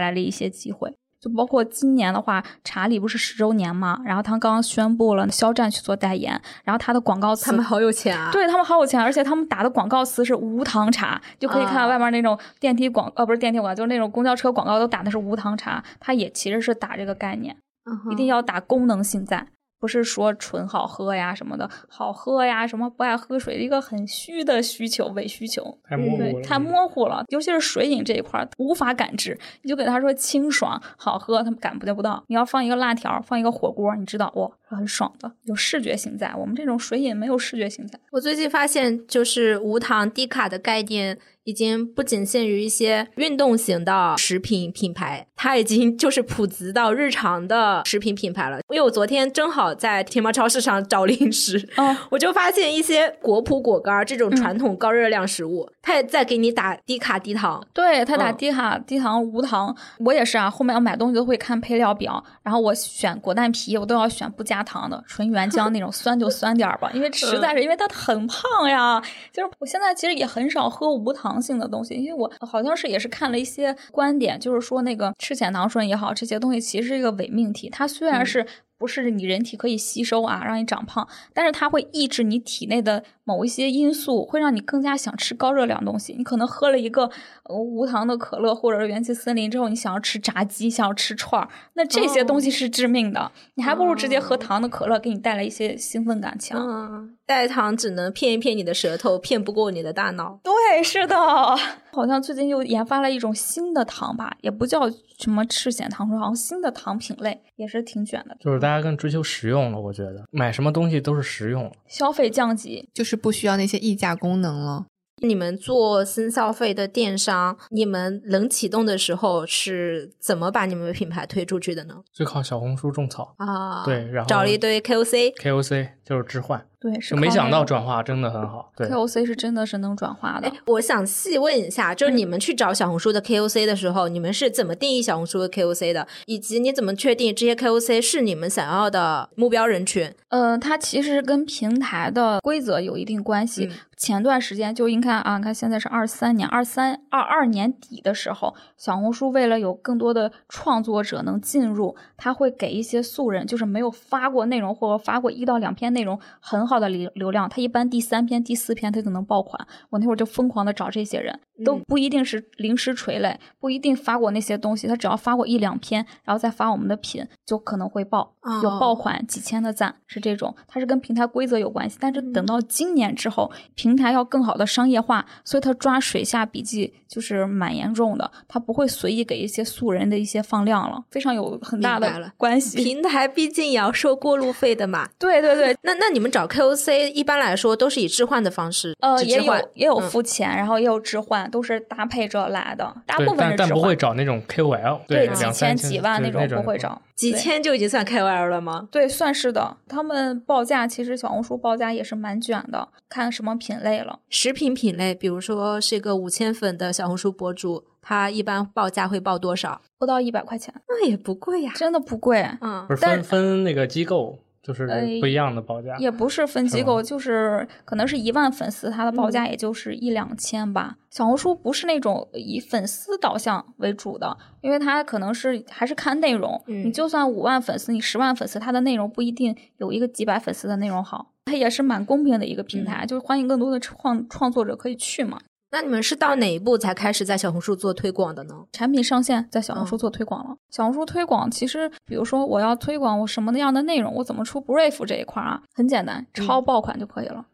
来了一些机会。就包括今年的话，查理不是十周年嘛，然后他刚刚宣布了肖战去做代言，然后他的广告词，他们好有钱啊！对他们好有钱，而且他们打的广告词是无糖茶，就可以看到外面那种电梯广，呃，不是电梯广告，就是那种公交车广告都打的是无糖茶，它也其实是打这个概念，一定要打功能性在。不是说纯好喝呀什么的，好喝呀什么不爱喝水，一个很虚的需求伪需求，太模糊了，太模糊了。尤其是水饮这一块无法感知，你就给他说清爽好喝，他们感觉不到。你要放一个辣条，放一个火锅，你知道哇，很爽的，有视觉性在。我们这种水饮没有视觉性在。我最近发现，就是无糖低卡的概念。已经不仅限于一些运动型的食品品牌，它已经就是普及到日常的食品品牌了。因为我昨天正好在天猫超市上找零食，哦，我就发现一些果脯果干这种传统高热量食物，它也在给你打低卡低糖。对，它打低卡低糖无糖。我也是啊，后面要买东西都会看配料表，然后我选果蛋皮，我都要选不加糖的，纯原浆那种，酸就酸点儿吧，因为实在是因为它很胖呀。就是我现在其实也很少喝无糖。糖性的东西，因为我好像是也是看了一些观点，就是说那个赤藓糖醇也好，这些东西其实是一个伪命题。它虽然是不是你人体可以吸收啊，让你长胖，但是它会抑制你体内的某一些因素，会让你更加想吃高热量东西。你可能喝了一个无糖的可乐或者是元气森林之后，你想要吃炸鸡，想要吃串儿，那这些东西是致命的。你还不如直接喝糖的可乐，给你带来一些兴奋感强。代糖只能骗一骗你的舌头，骗不过你的大脑。对，是的，好像最近又研发了一种新的糖吧，也不叫什么赤藓糖醇，好像新的糖品类也是挺卷的。就是大家更追求实用了，我觉得买什么东西都是实用，消费降级，就是不需要那些溢价功能了。你们做新消费的电商，你们冷启动的时候是怎么把你们的品牌推出去的呢？就靠小红书种草啊，对，然后找了一堆 KOC，KOC 就是置换。对，是没想到转化真的很好。对，KOC 是真的是能转化的。我想细问一下，就是你们去找小红书的 KOC 的时候，你们是怎么定义小红书的 KOC 的？以及你怎么确定这些 KOC 是你们想要的目标人群？呃，它其实跟平台的规则有一定关系。前段时间就应该啊，看现在是二三年、二三二二年底的时候，小红书为了有更多的创作者能进入，他会给一些素人，就是没有发过内容或者发过一到两篇内容很好。的流流量，他一般第三篇、第四篇他就能爆款。我那会儿就疯狂的找这些人，都不一定是临时垂类，不一定发过那些东西，他只要发过一两篇，然后再发我们的品，就可能会爆，有爆款几千的赞，是这种。它是跟平台规则有关系，但是等到今年之后，平台要更好的商业化，所以它抓水下笔记就是蛮严重的，它不会随意给一些素人的一些放量了，非常有很大的关系。平台毕竟也要收过路费的嘛。对对对，那那你们找 K。O C 一般来说都是以置换的方式，呃，也有也有付钱，然后也有置换，都是搭配着来的。大部分是但不会找那种 K O L，对几千几万那种不会找，几千就已经算 K 了吗？对，算是的。他们报价其实小红书报价也是蛮卷的，看什么品类了。食品品类，比如说是一个五千粉的小红书博主，他一般报价会报多少？不到一百块钱，那也不贵呀，真的不贵。嗯，不是分分那个机构。就是不一样的报价，也不是分机构，就是可能是一万粉丝，它的报价也就是一两千吧。小红书不是那种以粉丝导向为主的，因为它可能是还是看内容。你就算五万粉丝，你十万粉丝，它的内容不一定有一个几百粉丝的内容好。它也是蛮公平的一个平台，就是欢迎更多的创创作者可以去嘛。那你们是到哪一步才开始在小红书做推广的呢？产品上线在小红书做推广了。小红书推广其实，比如说我要推广我什么样的内容，我怎么出 brief 这一块啊，很简单，抄爆款就可以了，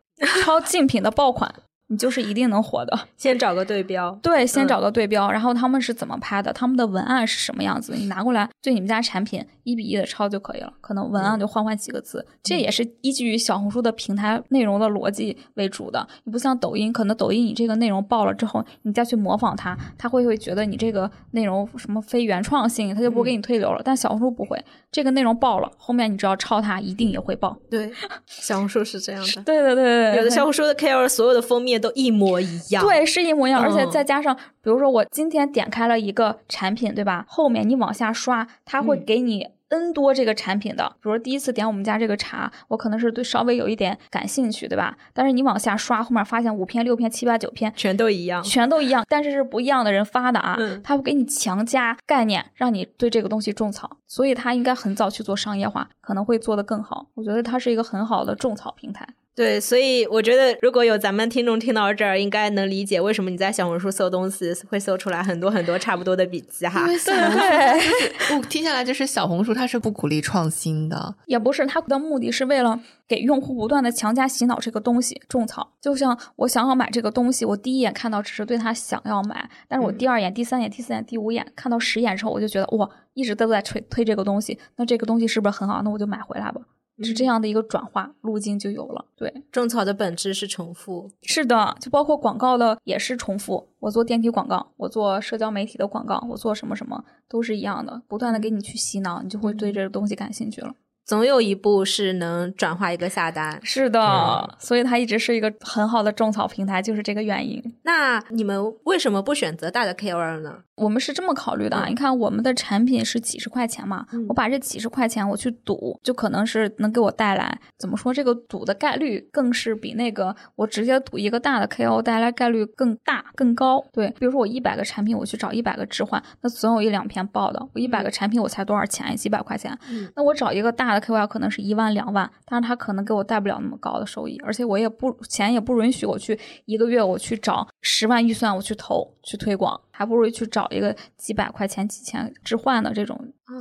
抄竞品的爆款。你就是一定能火的。先找个对标，对，先找个对标，然后他们是怎么拍的，他们的文案是什么样子，你拿过来对你们家产品一比一的抄就可以了。可能文案就换换几个字，这也是依据于小红书的平台内容的逻辑为主的。你不像抖音，可能抖音你这个内容爆了之后，你再去模仿它，它会会觉得你这个内容什么非原创性，它就不给你推流了。但小红书不会，这个内容爆了，后面你只要抄它，一定也会爆。对，小红书是这样的。对对对对，有的小红书的 KOL 所有的封面都一模一样，对，是一模一样，而且再加上，比如说我今天点开了一个产品，对吧？后面你往下刷，它会给你 N 多这个产品的。比如说第一次点我们家这个茶，我可能是对稍微有一点感兴趣，对吧？但是你往下刷，后面发现五篇、六篇、七八九篇全都一样，全都一样，但是是不一样的人发的啊。他会给你强加概念，让你对这个东西种草，所以他应该很早去做商业化，可能会做得更好。我觉得它是一个很好的种草平台。对，所以我觉得如果有咱们听众听到这儿，应该能理解为什么你在小红书搜东西会搜出来很多很多差不多的笔记哈。对对，我听下来就是小红书它是不鼓励创新的，也不是，它的目的是为了给用户不断的强加洗脑这个东西种草。就像我想要买这个东西，我第一眼看到只是对它想要买，但是我第二眼、第三眼、第四眼、第五眼看到十眼之后，我就觉得哇，一直都在推推这个东西，那这个东西是不是很好？那我就买回来吧。是这样的一个转化路径就有了。对，种草的本质是重复。是的，就包括广告的也是重复。我做电梯广告，我做社交媒体的广告，我做什么什么都是一样的，不断的给你去洗脑，你就会对这个东西感兴趣了。总有一步是能转化一个下单，是的，所以它一直是一个很好的种草平台，就是这个原因。那你们为什么不选择大的 KOL 呢？我们是这么考虑的啊，你看我们的产品是几十块钱嘛，我把这几十块钱我去赌，就可能是能给我带来怎么说，这个赌的概率更是比那个我直接赌一个大的 KOL 带来概率更大更高。对，比如说我一百个产品我去找一百个置换，那总有一两篇爆的。我一百个产品我才多少钱？几百块钱。那我找一个大的。KOL 可能是一万两万，但是他可能给我带不了那么高的收益，而且我也不钱也不允许我去一个月我去找十万预算我去投去推广，还不如去找一个几百块钱几千置换的这种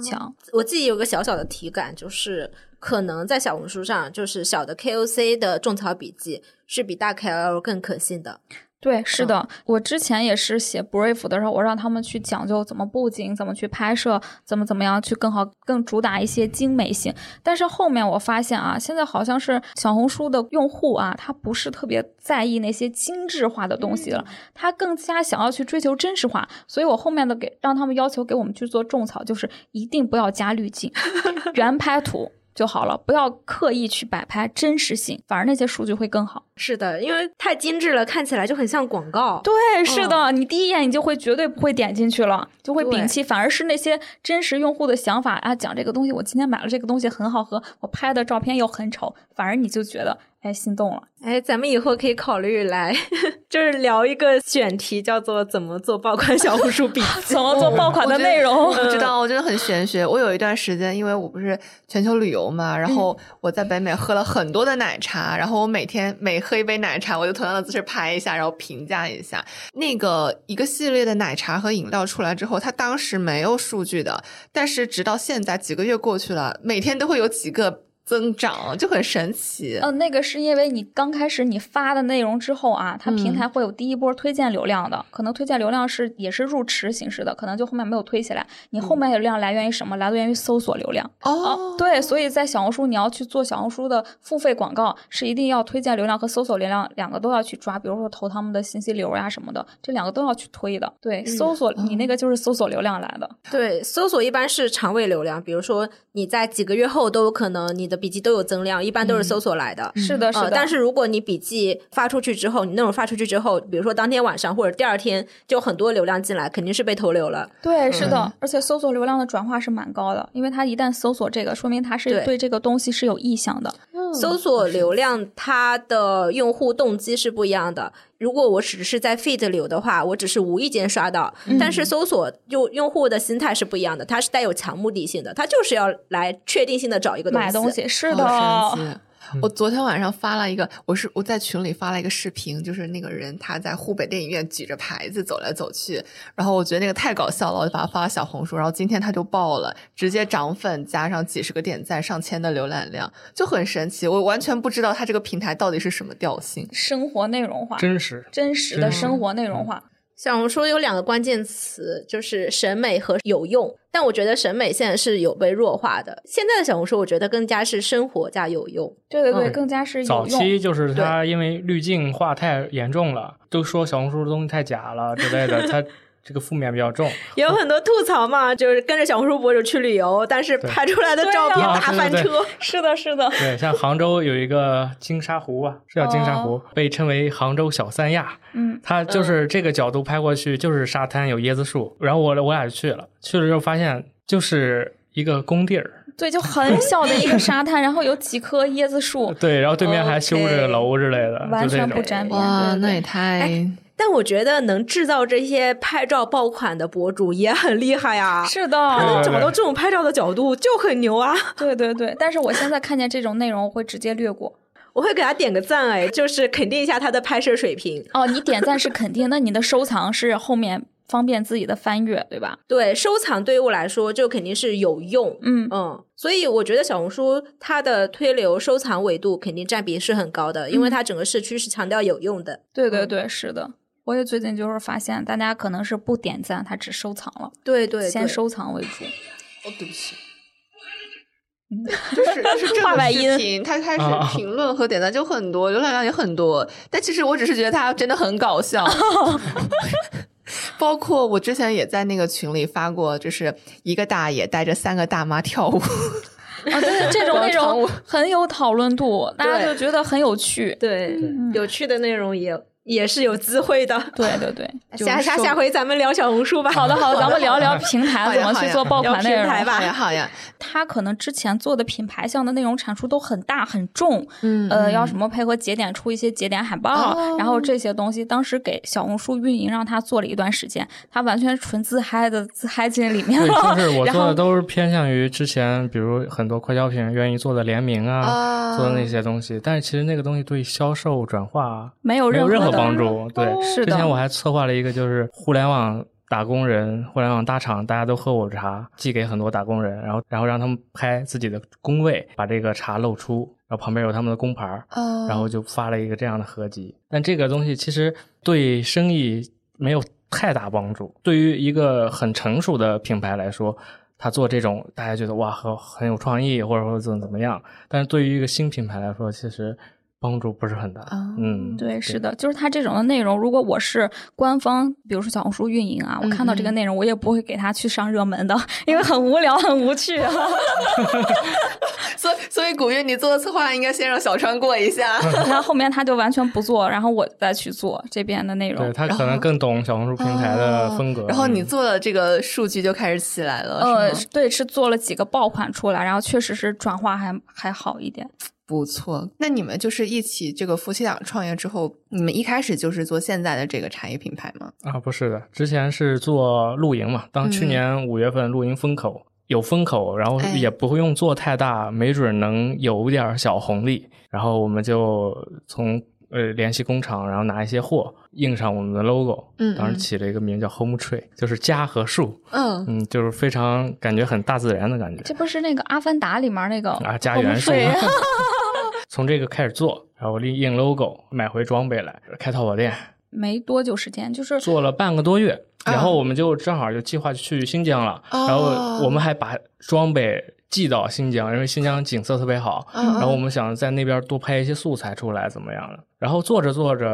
强。我自己有个小小的体感，就是可能在小红书上，就是小的 KOC 的种草笔记是比大 KOL 更可信的。对，是的，我之前也是写 brief 的时候，我让他们去讲究怎么布景，怎么去拍摄，怎么怎么样去更好，更主打一些精美性。但是后面我发现啊，现在好像是小红书的用户啊，他不是特别在意那些精致化的东西了，他更加想要去追求真实化。所以我后面的给让他们要求给我们去做种草，就是一定不要加滤镜，原拍图。就好了，不要刻意去摆拍真实性，反而那些数据会更好。是的，因为太精致了，看起来就很像广告。对，是的，你第一眼你就会绝对不会点进去了，就会摒弃。反而是那些真实用户的想法啊，讲这个东西，我今天买了这个东西很好喝，我拍的照片又很丑，反而你就觉得。哎，心动了！哎，咱们以后可以考虑来，就是聊一个选题，叫做怎么做爆款小红书笔 记，怎么做爆款的内容。不知道，我觉得很玄学。我有一段时间，因为我不是全球旅游嘛，然后我在北美喝了很多的奶茶，然后我每天每喝一杯奶茶，我就同样的姿势拍一下，然后评价一下。那个一个系列的奶茶和饮料出来之后，它当时没有数据的，但是直到现在几个月过去了，每天都会有几个。增长，就很神奇。嗯，那个是因为你刚开始你发的内容之后啊，它平台会有第一波推荐流量的，可能推荐流量是也是入池形式的，可能就后面没有推起来。你后面流量来源于什么？来源于搜索流量。哦，对，所以在小红书你要去做小红书的付费广告，是一定要推荐流量和搜索流量两个都要去抓，比如说投他们的信息流呀什么的，这两个都要去推的。对，搜索你那个就是搜索流量来的。对，搜索一般是长尾流量，比如说你在几个月后都有可能你的。笔记都有增量，一般都是搜索来的。是的，是的。但是如果你笔记发出去之后，你内容发出去之后，比如说当天晚上或者第二天就很多流量进来，肯定是被投流了。对，是的。而且搜索流量的转化是蛮高的，因为它一旦搜索这个，说明它是对这个东西是有意向的。搜索流量它的用户动机是不一样的。如果我只是在 feed 流的话，我只是无意间刷到。但是搜索用用户的心态是不一样的，它是带有强目的性的，它就是要来确定性的找一个买东西。是的。我昨天晚上发了一个，我是我在群里发了一个视频，就是那个人他在湖北电影院举着牌子走来走去，然后我觉得那个太搞笑了，我就把它发了小红书，然后今天他就爆了，直接涨粉加上几十个点赞，上千的浏览量，就很神奇。我完全不知道他这个平台到底是什么调性，生活内容化，真实。真实的生活内容化。小红书有两个关键词，就是审美和有用。但我觉得审美现在是有被弱化的。现在的小红书，我觉得更加是生活加有用。对对对，更加是有用。早期就是它因为滤镜化太严重了，都说小红书的东西太假了之类的，它。这个负面比较重，有很多吐槽嘛，就是跟着小红书博主去旅游，但是拍出来的照片大翻车。是的，是的。对，像杭州有一个金沙湖啊，是叫金沙湖，被称为杭州小三亚。嗯，它就是这个角度拍过去就是沙滩有椰子树，然后我我俩就去了，去了之后发现就是一个工地儿。对，就很小的一个沙滩，然后有几棵椰子树。对，然后对面还修着楼之类的，完全不沾边。哇，那也太……但我觉得能制造这些拍照爆款的博主也很厉害呀！是的，他能找到这种拍照的角度就很牛啊！对对对，但是我现在看见这种内容我会直接略过，我会给他点个赞，哎，就是肯定一下他的拍摄水平。哦，你点赞是肯定，那你的收藏是后面方便自己的翻阅，对吧？对，收藏对于我来说就肯定是有用。嗯嗯，所以我觉得小红书它的推流收藏维度肯定占比是很高的，因为它整个社区是强调有用的。对对对，是的。我也最近就是发现，大家可能是不点赞，他只收藏了。对对，先收藏为主。哦，对不起。就是就是这个视频，他开始评论和点赞就很多，浏览量也很多。但其实我只是觉得他真的很搞笑。包括我之前也在那个群里发过，就是一个大爷带着三个大妈跳舞。啊，对，这种内容很有讨论度，大家就觉得很有趣。对，有趣的内容也。也是有机会的，对对对，下下下回咱们聊小红书吧。好的好的，咱们聊聊平台怎么去做爆款内容。吧。好呀好呀，他可能之前做的品牌项的内容产出都很大很重，嗯。呃，要什么配合节点出一些节点海报，然后这些东西，当时给小红书运营让他做了一段时间，他完全纯自嗨的自嗨进里面了。就是我做的都是偏向于之前，比如很多快消品愿意做的联名啊，做的那些东西，但是其实那个东西对销售转化没有任何帮助，对，是。之前我还策划了一个，就是互联网打工人、互联网大厂，大家都喝我茶，寄给很多打工人，然后然后让他们拍自己的工位，把这个茶露出，然后旁边有他们的工牌儿然后就发了一个这样的合集。但这个东西其实对生意没有太大帮助。对于一个很成熟的品牌来说，他做这种大家觉得哇，很很有创意，或者说怎么怎么样。但是对于一个新品牌来说，其实。帮助不是很大，嗯，对，是的，就是他这种的内容，如果我是官方，比如说小红书运营啊，我看到这个内容，我也不会给他去上热门的，因为很无聊，很无趣。所以，所以古月，你做的策划应该先让小川过一下，然后后面他就完全不做，然后我再去做这边的内容。对他可能更懂小红书平台的风格。然后你做的这个数据就开始起来了，呃，对，是做了几个爆款出来，然后确实是转化还还好一点。不错，那你们就是一起这个夫妻俩创业之后，你们一开始就是做现在的这个茶叶品牌吗？啊，不是的，之前是做露营嘛。当去年五月份露营风口有风口，然后也不会用做太大，没准能有点小红利。然后我们就从呃联系工厂，然后拿一些货印上我们的 logo。嗯，当时起了一个名叫 Home Tree，就是家和树。嗯嗯，就是非常感觉很大自然的感觉。这不是那个《阿凡达》里面那个啊家园树。从这个开始做，然后印 logo，买回装备来，开淘宝店。没多久时间，就是做了半个多月，然后我们就正好就计划去新疆了，然后我们还把装备寄到新疆，因为新疆景色特别好，然后我们想在那边多拍一些素材出来，怎么样的？然后做着做着，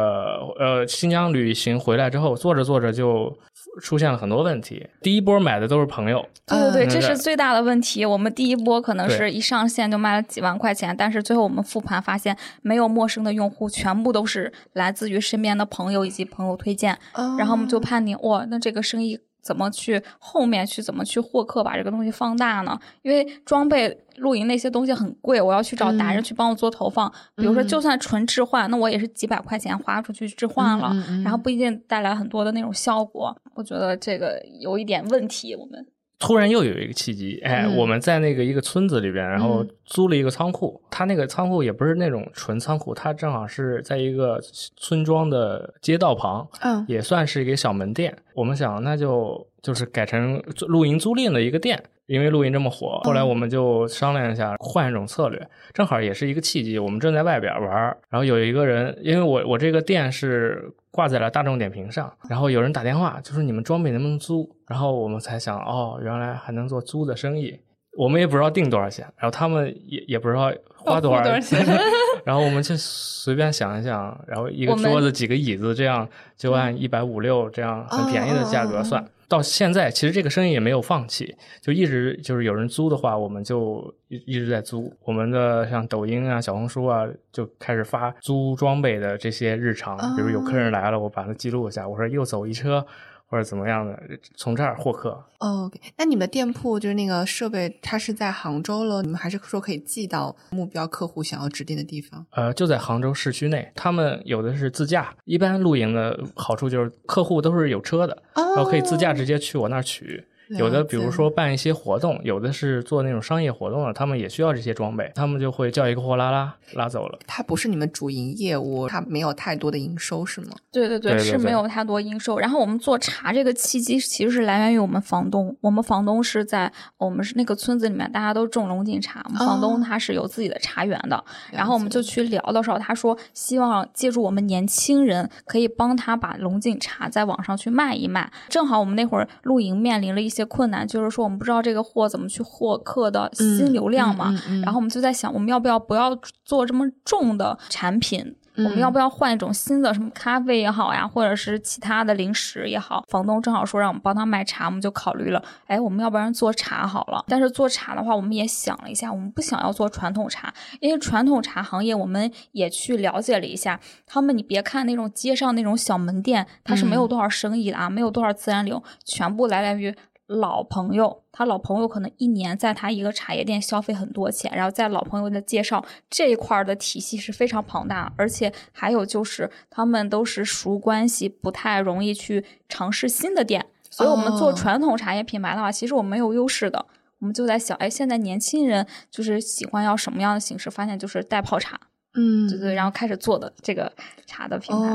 呃，新疆旅行回来之后，做着做着就。出现了很多问题。第一波买的都是朋友，对对对，这是最大的问题。我们第一波可能是一上线就卖了几万块钱，但是最后我们复盘发现，没有陌生的用户，全部都是来自于身边的朋友以及朋友推荐。然后我们就判定，哇，那这个生意。怎么去后面去怎么去获客，把这个东西放大呢？因为装备露营那些东西很贵，我要去找达人去帮我做投放。比如说，就算纯置换，那我也是几百块钱花出去置换了，然后不一定带来很多的那种效果。我觉得这个有一点问题。我们。突然又有一个契机，哎，我们在那个一个村子里边，然后租了一个仓库。他那个仓库也不是那种纯仓库，他正好是在一个村庄的街道旁，嗯，也算是一个小门店。我们想，那就就是改成露营租赁的一个店。因为露营这么火，后来我们就商量一下换一种策略，正好也是一个契机。我们正在外边玩，然后有一个人，因为我我这个店是挂在了大众点评上，然后有人打电话就说你们装备能不能租，然后我们才想哦，原来还能做租的生意。我们也不知道定多少钱，然后他们也也不知道花多少钱，然后我们就随便想一想，然后一个桌子几个椅子这样就按一百五六这样很便宜的价格算。到现在，其实这个生意也没有放弃，就一直就是有人租的话，我们就一一直在租。我们的像抖音啊、小红书啊，就开始发租装备的这些日常，比如有客人来了，我把它记录一下，我说又走一车。或者怎么样的，从这儿获客。OK，那你们的店铺就是那个设备，它是在杭州了？你们还是说可以寄到目标客户想要指定的地方？呃，就在杭州市区内。他们有的是自驾，一般露营的好处就是客户都是有车的，然后可以自驾直接去我那儿取。有的，比如说办一些活动，有的是做那种商业活动的，他们也需要这些装备，他们就会叫一个货拉拉拉走了。它不是你们主营业务，它没有太多的营收，是吗？对对对，是没有太多营收。然后我们做茶这个契机其实是来源于我们房东，我们房东是在我们是那个村子里面，大家都种龙井茶，我们房东他是有自己的茶园的。然后我们就去聊的时候，他说希望借助我们年轻人，可以帮他把龙井茶在网上去卖一卖。正好我们那会儿露营面临了一些。些困难就是说，我们不知道这个货怎么去获客的新流量嘛，然后我们就在想，我们要不要不要做这么重的产品？我们要不要换一种新的什么咖啡也好呀，或者是其他的零食也好？房东正好说让我们帮他卖茶，我们就考虑了，哎，我们要不然做茶好了。但是做茶的话，我们也想了一下，我们不想要做传统茶，因为传统茶行业我们也去了解了一下，他们你别看那种街上那种小门店，它是没有多少生意的啊，没有多少自然流，全部来源于。老朋友，他老朋友可能一年在他一个茶叶店消费很多钱，然后在老朋友的介绍这一块的体系是非常庞大，而且还有就是他们都是熟关系，不太容易去尝试新的店。所以我们做传统茶叶品牌的话，其实我们没有优势的。我们就在想，哎，现在年轻人就是喜欢要什么样的形式？发现就是代泡茶，嗯，对对，然后开始做的这个茶的品牌。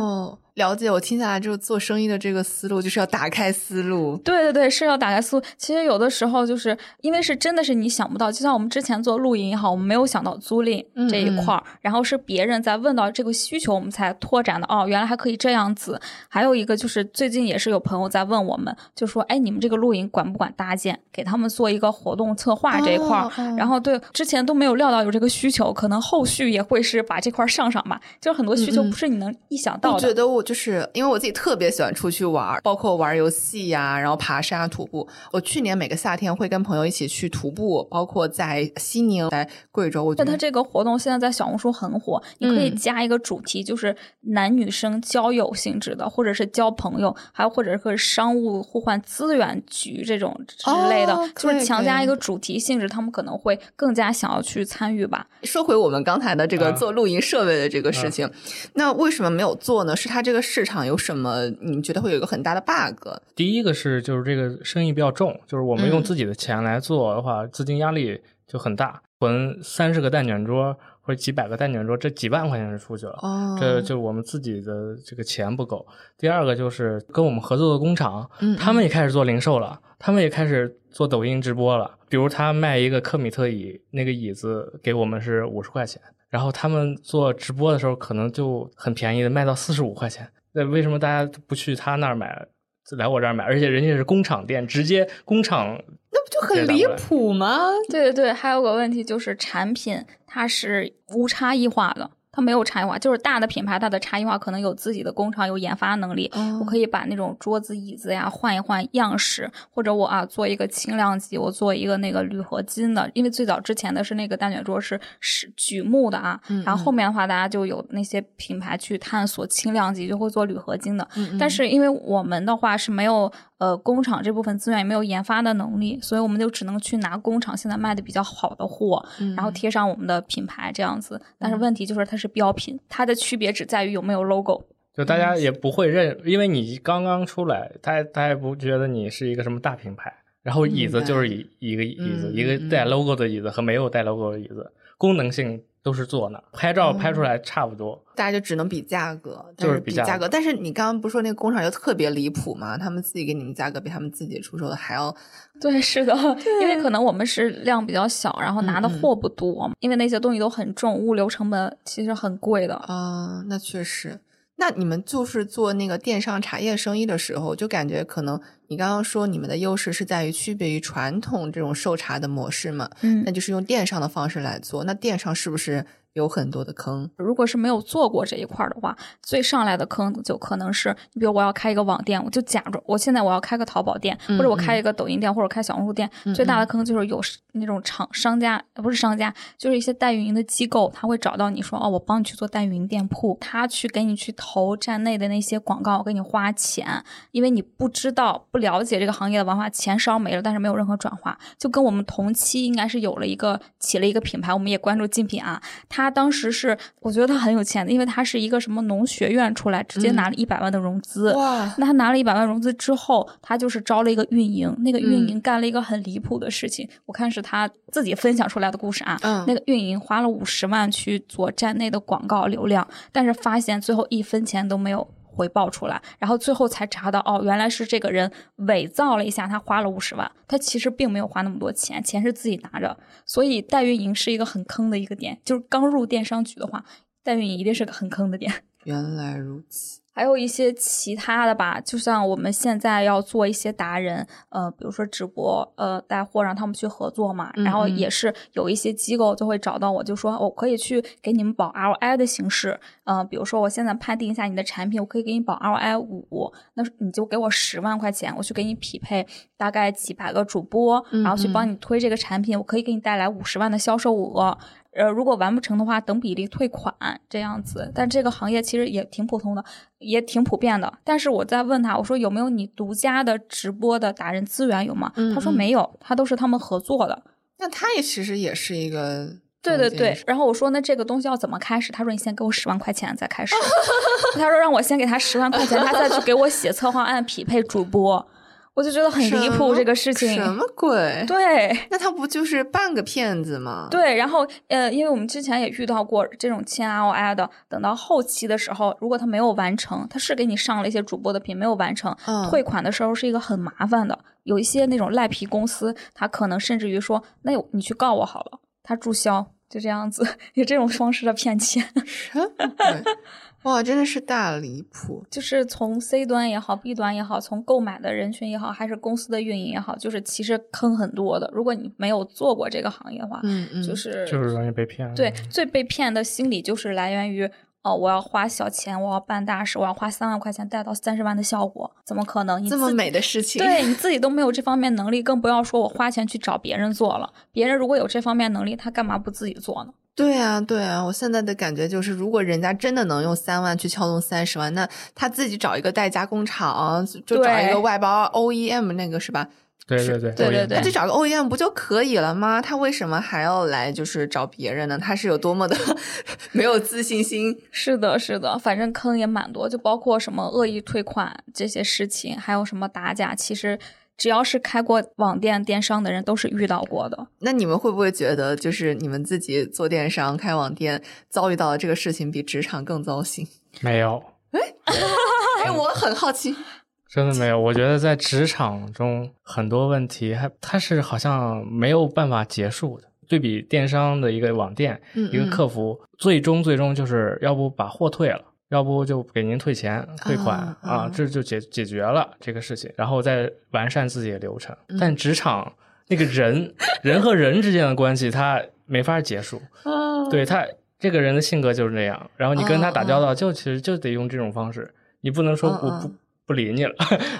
了解，我听下来就是做生意的这个思路，就是要打开思路。对对对，是要打开思路。其实有的时候就是因为是真的是你想不到，就像我们之前做露营也好，我们没有想到租赁这一块儿，然后是别人在问到这个需求，我们才拓展的。哦，原来还可以这样子。还有一个就是最近也是有朋友在问我们，就说：“哎，你们这个露营管不管搭建？给他们做一个活动策划这一块儿。”然后对之前都没有料到有这个需求，可能后续也会是把这块上上吧。就是很多需求不是你能意想到的。我觉得我。就是因为我自己特别喜欢出去玩，包括玩游戏呀，然后爬山、徒步。我去年每个夏天会跟朋友一起去徒步，包括在西宁、在贵州。我觉得它这个活动现在在小红书很火，你可以加一个主题，就是男女生交友性质的，或者是交朋友，还有或者是商务互换资源局这种之类的，就是强加一个主题性质，他们可能会更加想要去参与吧。说回我们刚才的这个做露营设备的这个事情，那为什么没有做呢？是它这个。市场有什么？你觉得会有一个很大的 bug？第一个是，就是这个生意比较重，就是我们用自己的钱来做的话，资金压力就很大。囤三十个蛋卷桌。或或者几百个蛋卷桌，这几万块钱就出去了。哦，这就我们自己的这个钱不够。第二个就是跟我们合作的工厂，嗯他们也开始做零售了，他们也开始做抖音直播了。比如他卖一个科米特椅，那个椅子给我们是五十块钱，然后他们做直播的时候可能就很便宜的卖到四十五块钱。那为什么大家不去他那儿买，来我这儿买？而且人家是工厂店，直接工厂。那不就很离谱吗？对对对，还有个问题就是产品它是无差异化的。它没有差异化，就是大的品牌，它的差异化可能有自己的工厂，有研发能力。哦、我可以把那种桌子、椅子呀换一换样式，或者我啊做一个轻量级，我做一个那个铝合金的。因为最早之前的是那个单卷桌是是榉木的啊，嗯嗯然后后面的话大家就有那些品牌去探索轻量级，就会做铝合金的。但是因为我们的话是没有呃工厂这部分资源，也没有研发的能力，所以我们就只能去拿工厂现在卖的比较好的货，嗯然后贴上我们的品牌这样子。但是问题就是它是标品。它的区别只在于有没有 logo，就大家也不会认，因为你刚刚出来，他他也不觉得你是一个什么大品牌。然后椅子就是一一个椅子，嗯一个带 logo 的椅子和没有带 logo 的椅子，功能性都是做呢，拍照拍出来差不多。大家就只能比价格，就是比价格。但是你刚刚不是说那个工厂就特别离谱吗？他们自己给你们价格比他们自己出售的还要。对，是的，因为可能我们是量比较小，然后拿的货不多，嗯因为那些东西都很重，物流成本其实很贵的。啊、那确实。那你们就是做那个电商茶叶生意的时候，就感觉可能你刚刚说你们的优势是在于区别于传统这种售茶的模式嘛？嗯那就是用电商的方式来做。那电商是不是有很多的坑？如果是没有做过这一块的话，最上来的坑就可能是，你比如我要开一个网店，我就假装我现在我要开个淘宝店，嗯或者我开一个抖音店，或者开小红书店，最大的坑就是有那种厂商家，不是商家，就是一些代运营的机构，他会找到你说，哦，我帮你去做代运营店铺，他去给你去投站内的那些广告，给你花钱，因为你不知道、不了解这个行业的文化，钱烧没了，但是没有任何转化，就跟我们同期应该是有了一个起了一个品牌，我们也关注竞品啊，他当时是我觉得他很有钱的，因为他是一个什么农学院出来，直接拿了一百万的融资。哇，那他拿了一百万融资之后，他就是招了一个运营，那个运营干了一个很离谱的事情，我看是他自己分享出来的故事啊。嗯那个运营花了五十万去做站内的广告流量，但是发现最后一分钱都没有。回报出来，然后最后才查到，哦，原来是这个人伪造了一下，他花了五十万，他其实并没有花那么多钱，钱是自己拿着，所以代运营是一个很坑的一个点，就是刚入电商局的话，代运营一定是个很坑的点。原来如此。还有一些其他的吧，就像我们现在要做一些达人，呃，比如说直播，呃，带货让他们去合作嘛，嗯然后嗯也是有一些机构就会找到我，就说我可以去给你们保 ROI 的形式，呃，比如说我现在判定一下你的产品，我可以给你保 ROI 五，那你就给我十万块钱，我去给你匹配大概几百个主播，嗯然后去帮你推这个产品，我可以给你带来五十万的销售额。呃，如果完不成的话，等比例退款这样子。但这个行业其实也挺普通的，也挺普遍的。但是我在问他，我说有没有你独家的直播的达人资源有吗？嗯他说嗯没有，他都是他们合作的。那他也其实也是一个对对对然后我说那这个东西要怎么开始？他说你先给我十万块钱再开始。他说让我先给他十万块钱，他再去给我写策划案匹配主播。我就觉得很离谱这个事情。什么鬼？对，那他不就是半个骗子吗？，对，然后呃，因为我们之前也遇到过这种签 ROI 的，等到后期的时候，如果他没有完成，他是给你上了一些主播的品，没有完成，嗯退款的时候是一个很麻烦的。有一些那种赖皮公司，他可能甚至于说，那你去告我好了，他注销，就这样子，以这种方式的骗钱。哇，真的是大离谱！就是从 C 端也好，B 端也好，从购买的人群也好，还是公司的运营也好，就是其实坑很多的。如果你没有做过这个行业的话，嗯嗯，就是就是容易被骗。对，最被骗的心理就是来源于哦，我要花小钱，我要办大事，我要花三万块钱带到三十万的效果，怎么可能？你这么美的事情，对你自己都没有这方面能力，更不要说我花钱去找别人做了。别人如果有这方面能力，他干嘛不自己做呢？对啊，对啊，我现在的感觉就是，如果人家真的能用三万去撬动三十万，那他自己找一个代加工厂，就找一个外包 OEM 那个是吧？对对对对对对他就找个 OEM 不就可以了吗？他为什么还要来就是找别人呢？他是有多么的 没有自信心？是的，是的，反正坑也蛮多，就包括什么恶意退款这些事情，还有什么打假，其实。只要是开过网店电商的人，都是遇到过的。那你们会不会觉得，就是你们自己做电商、开网店，遭遇到的这个事情比职场更糟心？没有。哎，哎，我很好奇。真的没有，我觉得在职场中很多问题，还它是好像没有办法结束的。对比电商的一个网店，一个客服，最终最终就是要不把货退了，要不就给您退钱退款啊，这就解解决了这个事情，然后再完善自己的流程。但职场那个人人和人之间的关系，他没法结束。对他这个人的性格就是那样，然后你跟他打交道，就其实就得用这种方式，你不能说我不不理你了，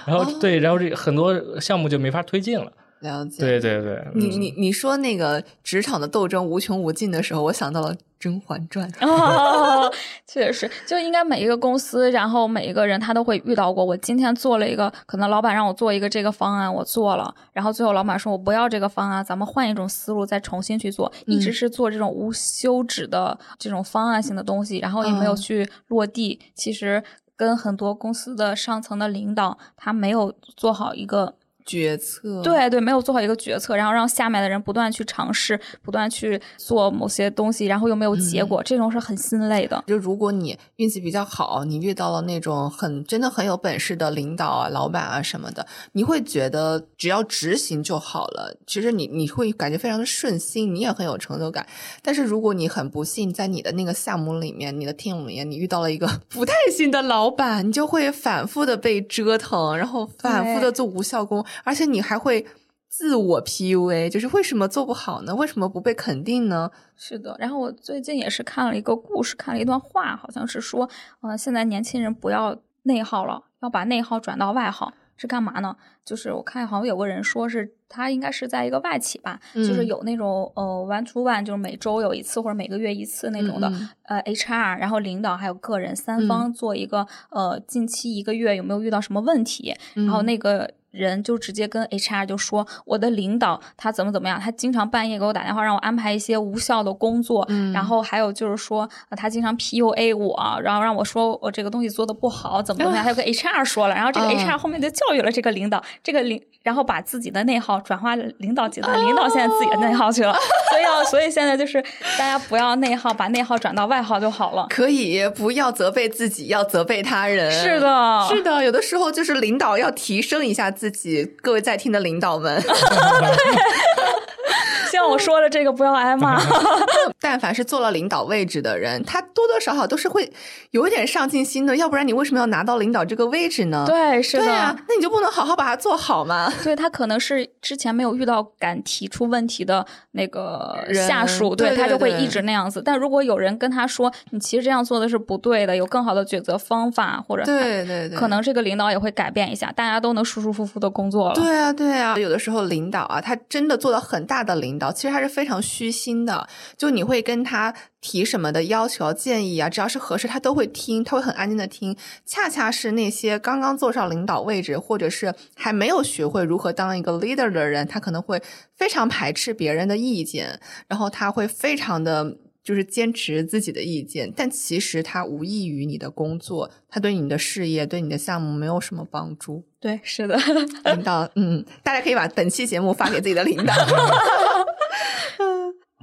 然后对，然后这很多项目就没法推进了。了解，对对对，你你你说那个职场的斗争无穷无尽的时候，我想到了《甄嬛传》。哦，确实，就应该每一个公司，然后每一个人他都会遇到过。我今天做了一个，可能老板让我做一个这个方案，我做了，然后最后老板说我不要这个方案，咱们换一种思路再重新去做，一直是做这种无休止的这种方案性的东西，然后也没有去落地。其实跟很多公司的上层的领导，他没有做好一个。决策对对，没有做好一个决策，然后让下面的人不断去尝试，不断去做某些东西，然后又没有结果，这种是很心累的。就如果你运气比较好，你遇到了那种很真的很有本事的领导啊、老板啊什么的，你会觉得只要执行就好了。其实你你会感觉非常的顺心，你也很有成就感。但是如果你很不幸在你的那个项目里面、你的 team 里面，你遇到了一个 不太行的老板，你就会反复的被折腾，然后反复的做无效工。而且你还会自我 PUA，就是为什么做不好呢？为什么不被肯定呢？是的。然后我最近也是看了一个故事，看了一段话，好像是说，呃，现在年轻人不要内耗了，要把内耗转到外耗，是干嘛呢？就是我看好像有个人说是他应该是在一个外企吧，就是有那种呃 one to one，就是每周有一次或者每个月一次那种的，呃 HR，然后领导还有个人三方做一个呃近期一个月有没有遇到什么问题，然后那个。人就直接跟 HR 就说我的领导他怎么怎么样，他经常半夜给我打电话让我安排一些无效的工作，然后还有就是说他经常 PUA 我，然后让我说我这个东西做的不好，怎么怎么样，他就跟 HR 说了，然后这个 HR 后面就教育了这个领导，这个领然后把自己的内耗转化领导阶段，领导现在自己的内耗去了，所以要所以现在就是大家不要内耗，把内耗转到外耗就好了。可以不要责备自己，要责备他人。是的，是的，有的时候就是领导要提升一下。自己，各位在听的领导们，希望我说的这个不要挨骂。但凡是坐了领导位置的人，他多多少少都是会有一点上进心的，要不然你为什么要拿到领导这个位置呢？对，是的，那你就不能好好把它做好吗？对他可能是之前没有遇到敢提出问题的那个下属，对他就会一直那样子。但如果有人跟他说，你其实这样做的是不对的，有更好的抉择方法，或者对对对，可能这个领导也会改变一下，大家都能舒舒服服的工作了。对啊，对啊，有的时候领导啊，他真的做到很大的领导，其实他是非常虚心的，就你会跟他。提什么的要求、建议啊，只要是合适，他都会听，他会很安静的听。恰恰是那些刚刚坐上领导位置，或者是还没有学会如何当一个 leader 的人，他可能会非常排斥别人的意见，然后他会非常的就是坚持自己的意见，但其实它无异于你的工作，它对你的事业、对你的项目没有什么帮助。对，是的，领导，嗯，大家可以把本期节目发给自己的领导。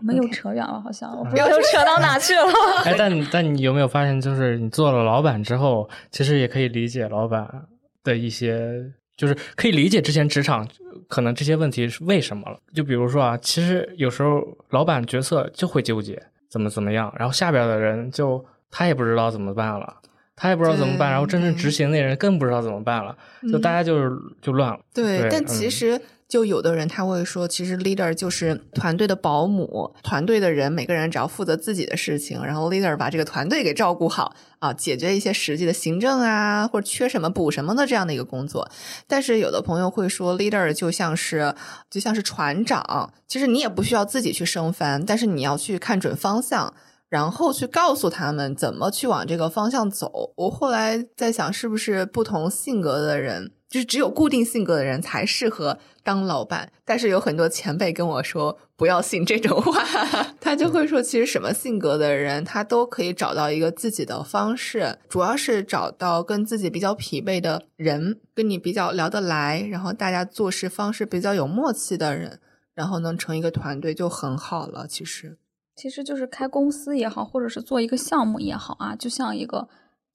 我们又扯远了，好像我不知道又扯到哪去了。哎，但但你有没有发现，就是你做了老板之后，其实也可以理解老板的一些，就是可以理解之前职场可能这些问题是为什么了。就比如说啊，其实有时候老板角色就会纠结怎么怎么样，然后下边的人就他也不知道怎么办了，他也不知道怎么办，然后真正执行那人更不知道怎么办了，就大家就是就乱了。对，但其实。就有的人他会说，其实 leader 就是团队的保姆，团队的人每个人只要负责自己的事情，然后 leader 把这个团队给照顾好啊，解决一些实际的行政啊，或者缺什么补什么的这样的一个工作。但是有的朋友会说，leader 就像是就像是船长，其实你也不需要自己去升帆，但是你要去看准方向，然后去告诉他们怎么去往这个方向走。我后来在想，是不是不同性格的人？就是只有固定性格的人才适合当老板，但是有很多前辈跟我说不要信这种话，他就会说，其实什么性格的人他都可以找到一个自己的方式，主要是找到跟自己比较匹配的人，跟你比较聊得来，然后大家做事方式比较有默契的人，然后能成一个团队就很好了。其实，其实就是开公司也好，或者是做一个项目也好啊，就像一个。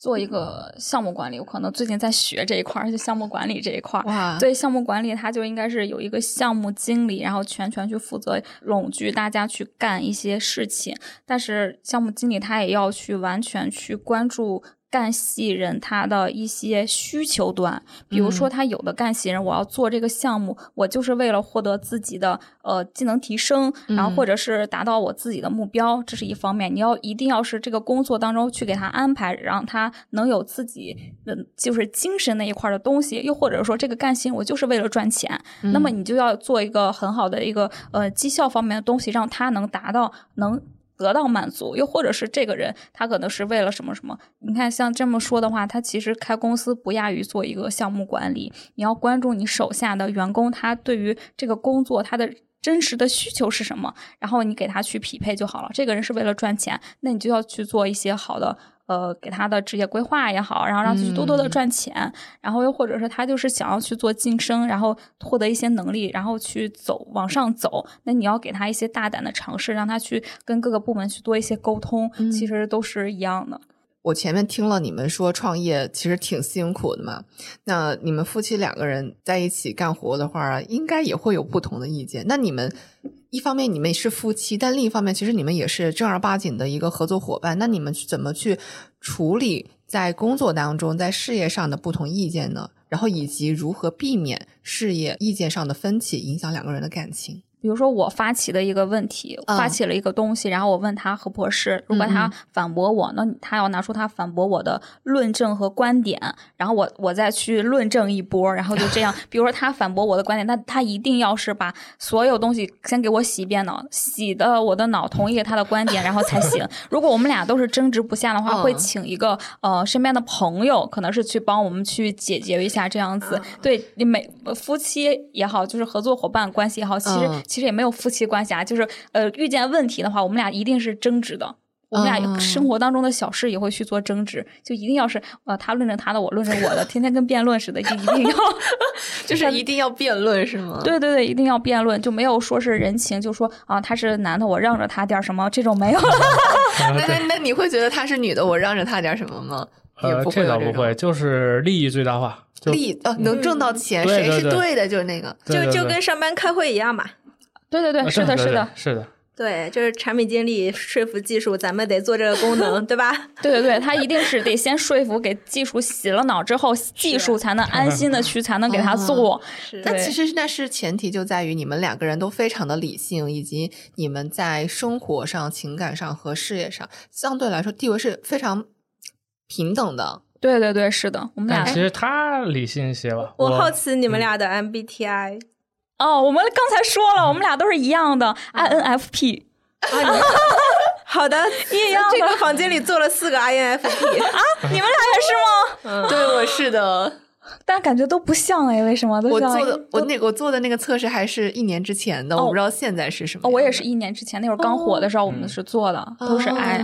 做一个项目管理，我可能最近在学这一块儿，就项目管理这一块儿。哇，对，项目管理它就应该是有一个项目经理，然后全权去负责拢聚大家去干一些事情。但是项目经理他也要去完全去关注。干系人他的一些需求端，比如说他有的干系人，我要做这个项目，我就是为了获得自己的呃技能提升，然后或者是达到我自己的目标，这是一方面。你要一定要是这个工作当中去给他安排，让他能有自己的就是精神那一块的东西，又或者说这个干系我就是为了赚钱，那么你就要做一个很好的一个呃绩效方面的东西，让他能达到能。得到满足，又或者是这个人他可能是为了什么什么？你看，像这么说的话，他其实开公司不亚于做一个项目管理。你要关注你手下的员工，他对于这个工作他的真实的需求是什么，然后你给他去匹配就好了。这个人是为了赚钱，那你就要去做一些好的。呃，给他的职业规划也好，然后让他去多多的赚钱，然后又或者是他就是想要去做晋升，然后获得一些能力，然后去走往上走，那你要给他一些大胆的尝试，让他去跟各个部门去多一些沟通，其实都是一样的。我前面听了你们说创业其实挺辛苦的嘛，那你们夫妻两个人在一起干活的话，应该也会有不同的意见。那你们一方面你们是夫妻，但另一方面其实你们也是正儿八经的一个合作伙伴。那你们怎么去处理在工作当中在事业上的不同意见呢？然后以及如何避免事业意见上的分歧影响两个人的感情？比如说我发起的一个问题，发起了一个东西，然后我问他合不合适。如果他反驳我，那他要拿出他反驳我的论证和观点，然后我我再去论证一波，然后就这样。比如说他反驳我的观点，那他一定要是把所有东西先给我洗一遍脑，洗的我的脑同意他的观点，然后才行。如果我们俩都是争执不下的话，会请一个呃身边的朋友，可能是去帮我们去解决一下这样子。对你每夫妻也好，就是合作伙伴关系也好，其实。其实也没有夫妻关系啊，就是呃，遇见问题的话，我们俩一定是争执的。我们俩生活当中的小事也会去做争执，就一定要是呃，他论证他的，我论证我的，天天跟辩论似的，就一定要，就是一定要辩论是吗？对对对，一定要辩论，就没有说是人情，就说啊，他是男的，我让着他点什么，这种没有。那那那你会觉得他是女的，我让着他点什么吗？呃，这倒不会，就是利益最大化，利益呃能挣到钱，谁是对的，就是那个，就就跟上班开会一样嘛。对对对，是的，是的，是的，对，就是产品经理说服技术，咱们得做这个功能，对吧？对对对，他一定是得先说服，给技术洗了脑之后，技术才能安心的去，才能给他做。那其实那是前提，就在于你们两个人都非常的理性，以及你们在生活上、情感上和事业上相对来说地位是非常平等的。对对对，是的，我们俩其实他理性一些吧。我好奇你们俩的 MBTI。哦，我们刚才说了，我们俩都是一样的，INFP。好的，一样这个房间里坐了四个 INFP 啊，你们俩也是吗？嗯，对，我是的，但感觉都不像哎，为什么？我做的我那我做的那个测试还是一年之前的，我不知道现在是什么。我也是一年之前，那会儿刚火的时候，我们是做的，都是 I，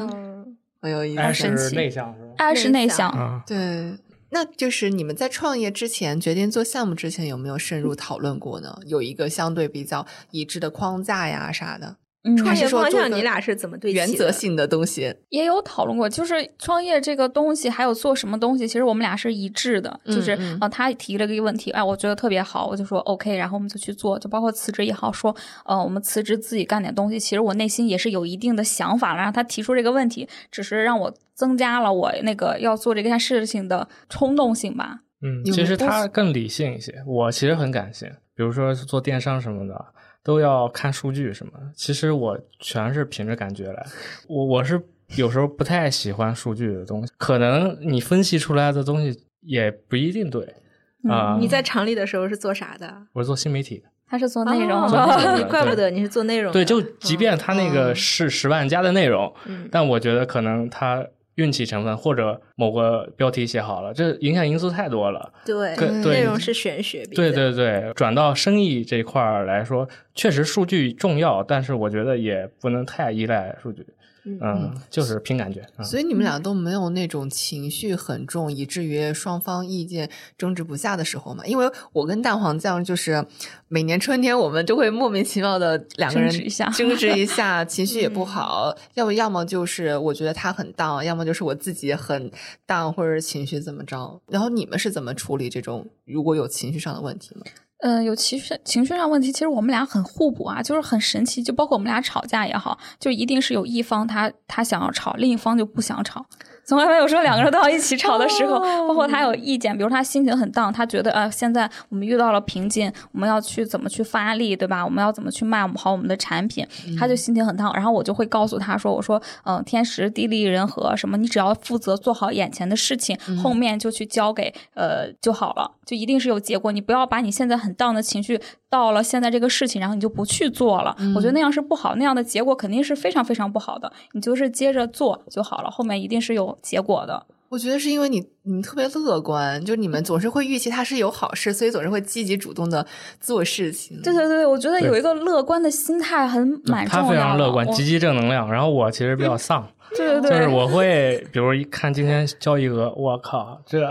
很有意思，神奇，内向是吧？I 是内向，对。那就是你们在创业之前决定做项目之前有没有深入讨论过呢？有一个相对比较一致的框架呀啥的。创业方向你俩是怎么对原则性的东西也有讨论过，就是创业这个东西还有做什么东西，其实我们俩是一致的。就是啊，他提了个问题，哎，我觉得特别好，我就说 OK，然后我们就去做，就包括辞职也好，说呃，我们辞职自己干点东西。其实我内心也是有一定的想法了，让他提出这个问题，只是让我增加了我那个要做这件事情的冲动性吧。嗯，其实他更理性一些，我其实很感性，比如说做电商什么的。都要看数据什么？其实我全是凭着感觉来。我我是有时候不太喜欢数据的东西，可能你分析出来的东西也不一定对啊。你在厂里的时候是做啥的？我是做新媒体的。他是做内容的，怪不得你是做内容。对，就即便他那个是十万加的内容，但我觉得可能他运气成分，或者某个标题写好了，这影响因素太多了。对，对内容是玄学。对对对，转到生意这块儿来说，确实数据重要，但是我觉得也不能太依赖数据。嗯，就是凭感觉。所以你们俩都没有那种情绪很重，以至于双方意见争执不下的时候嘛？因为我跟蛋黄酱就是每年春天我们就会莫名其妙的两个人争执一下，争执一下，情绪也不好。要不要么就是我觉得他很荡，要么就是我自己很荡，或者情绪怎么着？然后你们是怎么处理这种如果有情绪上的问题吗？嗯，有情绪情绪上问题，其实我们俩很互补啊，就是很神奇。就包括我们俩吵架也好，就一定是有一方他他想要吵，另一方就不想吵。从来没有说两个人都要一起吵的时候，包括他有意见，比如他心情很荡，他觉得啊，现在我们遇到了瓶颈，我们要去怎么去发力，对吧？我们要怎么去卖好我们的产品？他就心情很荡，然后我就会告诉他说：“我说，嗯，天时地利人和，什么，你只要负责做好眼前的事情，后面就去交给呃就好了，就一定是有结果。你不要把你现在很荡的情绪到了现在这个事情，然后你就不去做了。我觉得那样是不好，那样的结果肯定是非常非常不好的。你就是接着做就好了，后面一定是有。”结果的，我觉得是因为你你特别乐观，就你们总是会预期它是有好事，所以总是会积极主动的做事情。对对对，我觉得有一个乐观的心态很蛮重要。他非常乐观，积极正能量。然后我其实比较丧，对对对，就是我 会比如一看今天交易额，我靠，这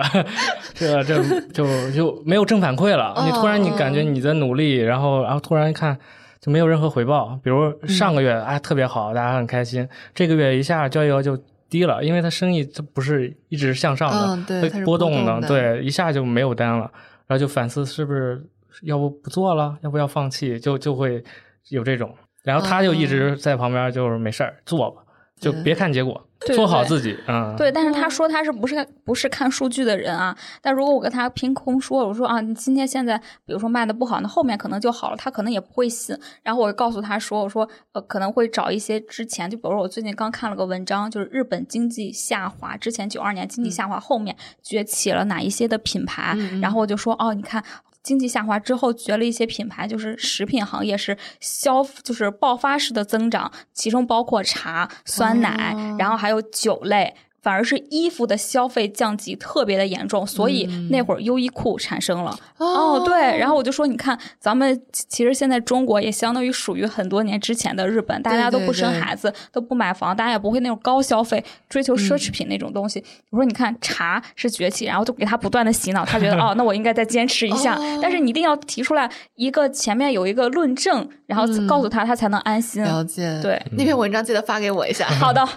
这这就就没有正反馈了。你突然你感觉你在努力，然后然后突然一看就没有任何回报。比如上个月啊特别好，大家很开心，这个月一下交易额就。低了，因为他生意它不是一直向上的，会波动的，对，一下就没有单了，然后就反思是不是要不不做了，要不要放弃，就就会有这种，然后他就一直在旁边就是没事儿做吧，就别看结果。做好自己，嗯，对。但是他说他是不是不是看数据的人啊？但如果我跟他凭空说，我说啊，你今天现在比如说卖的不好，那后面可能就好了，他可能也不会信。然后我告诉他说，我说呃可能会找一些之前，就比如说我最近刚看了个文章，就是日本经济下滑之前九二年经济下滑后面崛起了哪一些的品牌，然后我就说哦，你看。经济下滑之后，绝了一些品牌，就是食品行业是消，就是爆发式的增长，其中包括茶、酸奶，然后还有酒类。反而是衣服的消费降级特别的严重，所以那会儿优衣库产生了。哦，对，然后我就说，你看，咱们其实现在中国也相当于属于很多年之前的日本，大家都不生孩子，都不买房，大家也不会那种高消费，追求奢侈品那种东西。我说，你看茶是崛起，然后就给他不断的洗脑，他觉得哦，那我应该再坚持一下。但是你一定要提出来一个前面有一个论证，然后告诉他，他才能安心。了解，对那篇文章记得发给我一下。好的。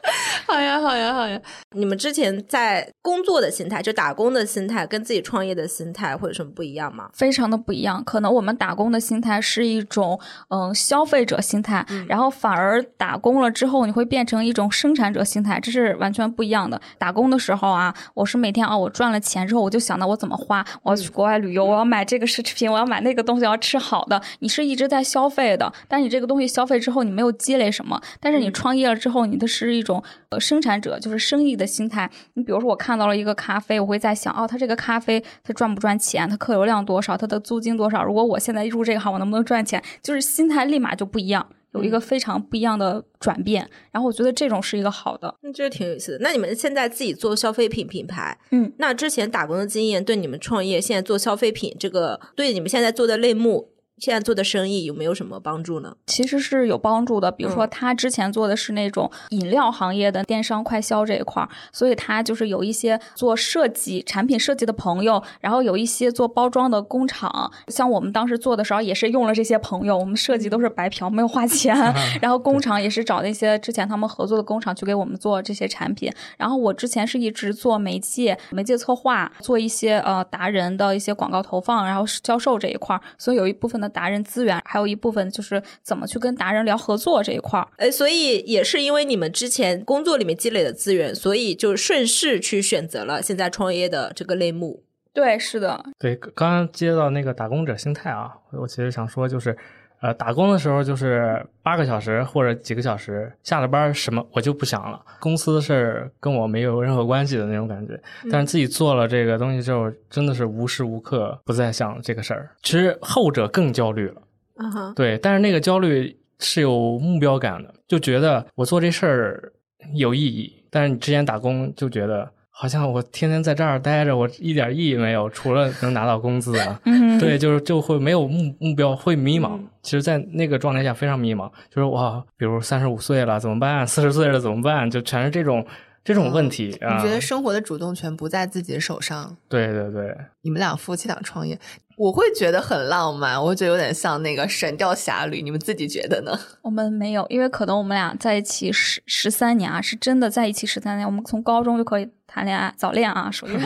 好呀，好呀，好呀！你们之前在工作的心态，就打工的心态，跟自己创业的心态会有什么不一样吗？非常的不一样。可能我们打工的心态是一种嗯消费者心态，然后反而打工了之后，你会变成一种生产者心态，这是完全不一样的。打工的时候啊，我是每天啊，我赚了钱之后，我就想到我怎么花，我要去国外旅游，我要买这个奢侈品，我要买那个东西，要吃好的。你是一直在消费的，但你这个东西消费之后，你没有积累什么。但是你创业了之后，你的是一种呃。生产者就是生意的心态。你比如说，我看到了一个咖啡，我会在想，哦，它这个咖啡它赚不赚钱？它客流量多少？它的租金多少？如果我现在入这个行，我能不能赚钱？就是心态立马就不一样，有一个非常不一样的转变。然后我觉得这种是一个好的，那这挺有意思的。那你们现在自己做消费品品牌，嗯，那之前打工的经验对你们创业，现在做消费品这个，对你们现在做的类目。现在做的生意有没有什么帮助呢？其实是有帮助的。比如说，他之前做的是那种饮料行业的电商快销这一块儿，所以他就是有一些做设计、产品设计的朋友，然后有一些做包装的工厂。像我们当时做的时候，也是用了这些朋友，我们设计都是白嫖，没有花钱。然后工厂也是找那些之前他们合作的工厂去给我们做这些产品。然后我之前是一直做媒介、媒介策划，做一些呃达人的一些广告投放，然后销售这一块儿，所以有一部分的。达人资源，还有一部分就是怎么去跟达人聊合作这一块儿。哎，所以也是因为你们之前工作里面积累的资源，所以就顺势去选择了现在创业的这个类目。对，是的。对，刚刚接到那个打工者心态啊，我其实想说就是。呃，打工的时候就是八个小时或者几个小时，下了班什么我就不想了，公司的事儿跟我没有任何关系的那种感觉。但是自己做了这个东西之后，真的是无时无刻不在想这个事儿。其实后者更焦虑了，对，但是那个焦虑是有目标感的，就觉得我做这事儿有意义。但是你之前打工就觉得。好像我天天在这儿待着，我一点意义没有，除了能拿到工资啊。对，就是就会没有目目标，会迷茫。其实，在那个状态下非常迷茫，就是哇，比如三十五岁了怎么办？四十岁了怎么办？就全是这种这种问题。你觉得生活的主动权不在自己手上？对对对，你们俩夫妻俩创业。我会觉得很浪漫，我觉得有点像那个《神雕侠侣》，你们自己觉得呢？我们没有，因为可能我们俩在一起十十三年啊，是真的在一起十三年。我们从高中就可以谈恋爱，早恋啊，属于。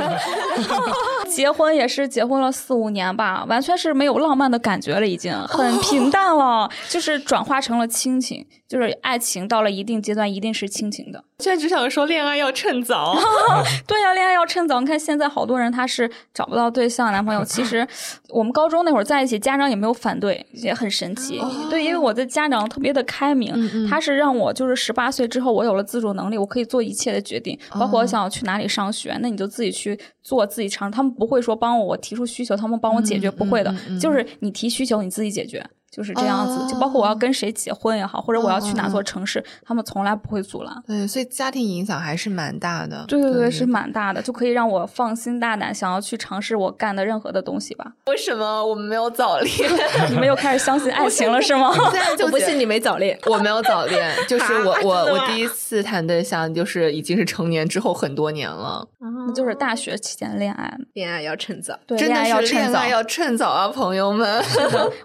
结婚也是结婚了四五年吧，完全是没有浪漫的感觉了，已经很平淡了，就是转化成了亲情，就是爱情到了一定阶段一定是亲情的。现在只想说恋爱要趁早。对呀，恋爱要趁早。你看现在好多人他是找不到对象、男朋友，其实。我们高中那会儿在一起，家长也没有反对，也很神奇。对，因为我的家长特别的开明，他是让我就是十八岁之后，我有了自主能力，我可以做一切的决定，包括我想要去哪里上学，那你就自己去做，自己尝。他们不会说帮我，我提出需求，他们帮我解决，不会的，就是你提需求，你自己解决。就是这样子，就包括我要跟谁结婚也好，或者我要去哪座城市，他们从来不会阻拦。对，所以家庭影响还是蛮大的。对对对，是蛮大的，就可以让我放心大胆，想要去尝试我干的任何的东西吧。为什么我们没有早恋？你们又开始相信爱情了是吗？现在就不信你没早恋。我没有早恋，就是我我我第一次谈对象，就是已经是成年之后很多年了。那就是大学期间恋爱，恋爱要趁早，对，真的要趁早，要趁早啊，朋友们。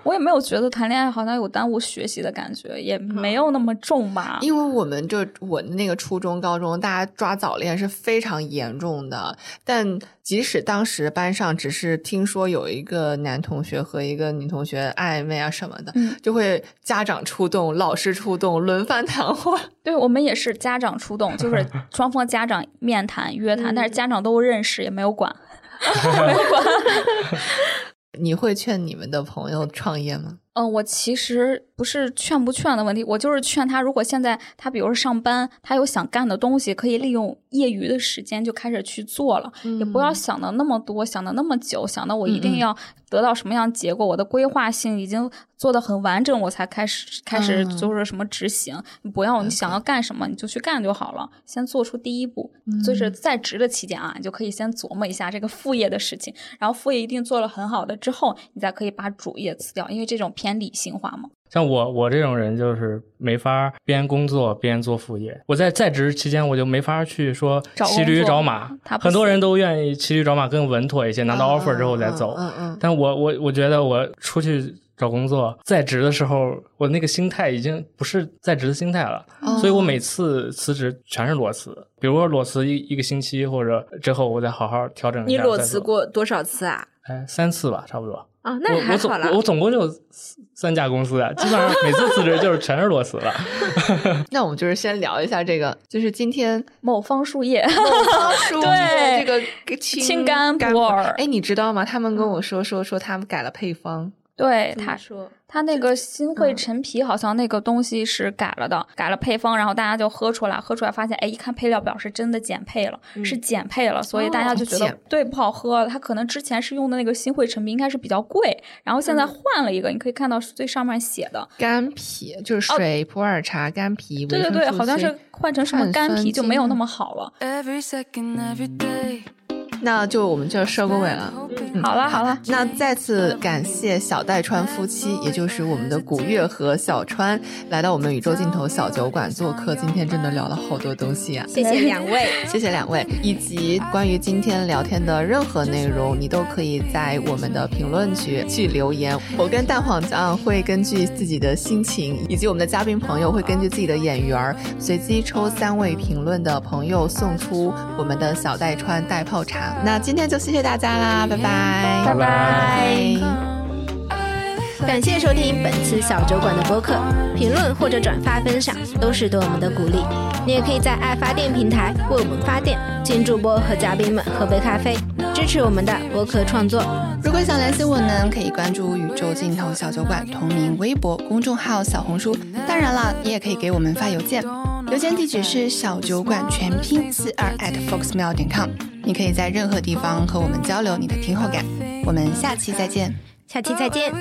我也没有觉得谈恋爱好像有耽误学习的感觉，也没有那么重吧。因为我们就我那个初中、高中，大家抓早恋是非常严重的。但即使当时班上只是听说有一个男同学和一个女同学暧昧啊什么的，就会家长出动、老师出动，轮番谈话。对我们也是家长出动，就是 双方家长面谈、约谈，但是家长都认识，也没有管，没有管。你会劝你们的朋友创业吗？嗯，我其实不是劝不劝的问题，我就是劝他，如果现在他比如说上班，他有想干的东西，可以利用业余的时间就开始去做了，也不要想的那么多，想的那么久，想的我一定要得到什么样结果，我的规划性已经做的很完整，我才开始开始就是什么执行。你不要你想要干什么你就去干就好了，先做出第一步，就是在职的期间啊，你就可以先琢磨一下这个副业的事情，然后副业一定做了很好的之后，你再可以把主业辞掉，因为这种偏。偏理性化吗？像我，我这种人就是没法边工作边做副业。我在在职期间，我就没法去说骑驴找马。很多人都愿意骑驴找马更稳妥一些，拿到 offer 之后再走。嗯嗯。但我我我觉得我出去找工作，在职的时候，我那个心态已经不是在职的心态了。所以我每次辞职全是裸辞。比如说裸辞一一个星期或者之后，我再好好调整一下。你裸辞过多少次啊？哎，三次吧，差不多。啊，那还好了。我总共就三家公司啊，基本上每次辞职就是全是裸辞了。那我们就是先聊一下这个，就是今天某方树叶，某方树 叶这个青柑普洱。哎，你知道吗？他们跟我说说说，他们改了配方。对，他说。它那个新会陈皮好像那个东西是改了的，改了配方，然后大家就喝出来，喝出来发现，哎，一看配料表是真的减配了，是减配了，所以大家就觉得对不好喝。它可能之前是用的那个新会陈皮应该是比较贵，然后现在换了一个，你可以看到最上面写的干皮，就是水普洱茶干皮，对对对，好像是换成什么干皮就没有那么好了。那就我们就收个尾了。好了好了，那再次感谢小戴川夫妻，也就是我们的古月和小川，来到我们宇宙尽头小酒馆做客。今天真的聊了好多东西啊！谢谢 两位，谢谢两位。以及关于今天聊天的任何内容，你都可以在我们的评论区去留言。我跟蛋黄酱会根据自己的心情，以及我们的嘉宾朋友会根据自己的眼缘，随机抽三位评论的朋友送出我们的小戴川带泡茶。那今天就谢谢大家啦，拜拜，拜拜。感谢收听本次小酒馆的播客，评论或者转发分享都是对我们的鼓励。你也可以在爱发电平台为我们发电，请主播和嘉宾们喝杯咖啡，支持我们的播客创作。如果想联系我呢，可以关注宇宙尽头小酒馆同名微博公众号、小红书。当然了，你也可以给我们发邮件，邮件地址是小酒馆全拼四二 at foxmail 点 com。你可以在任何地方和我们交流你的听后感，我们下期再见，下期再见。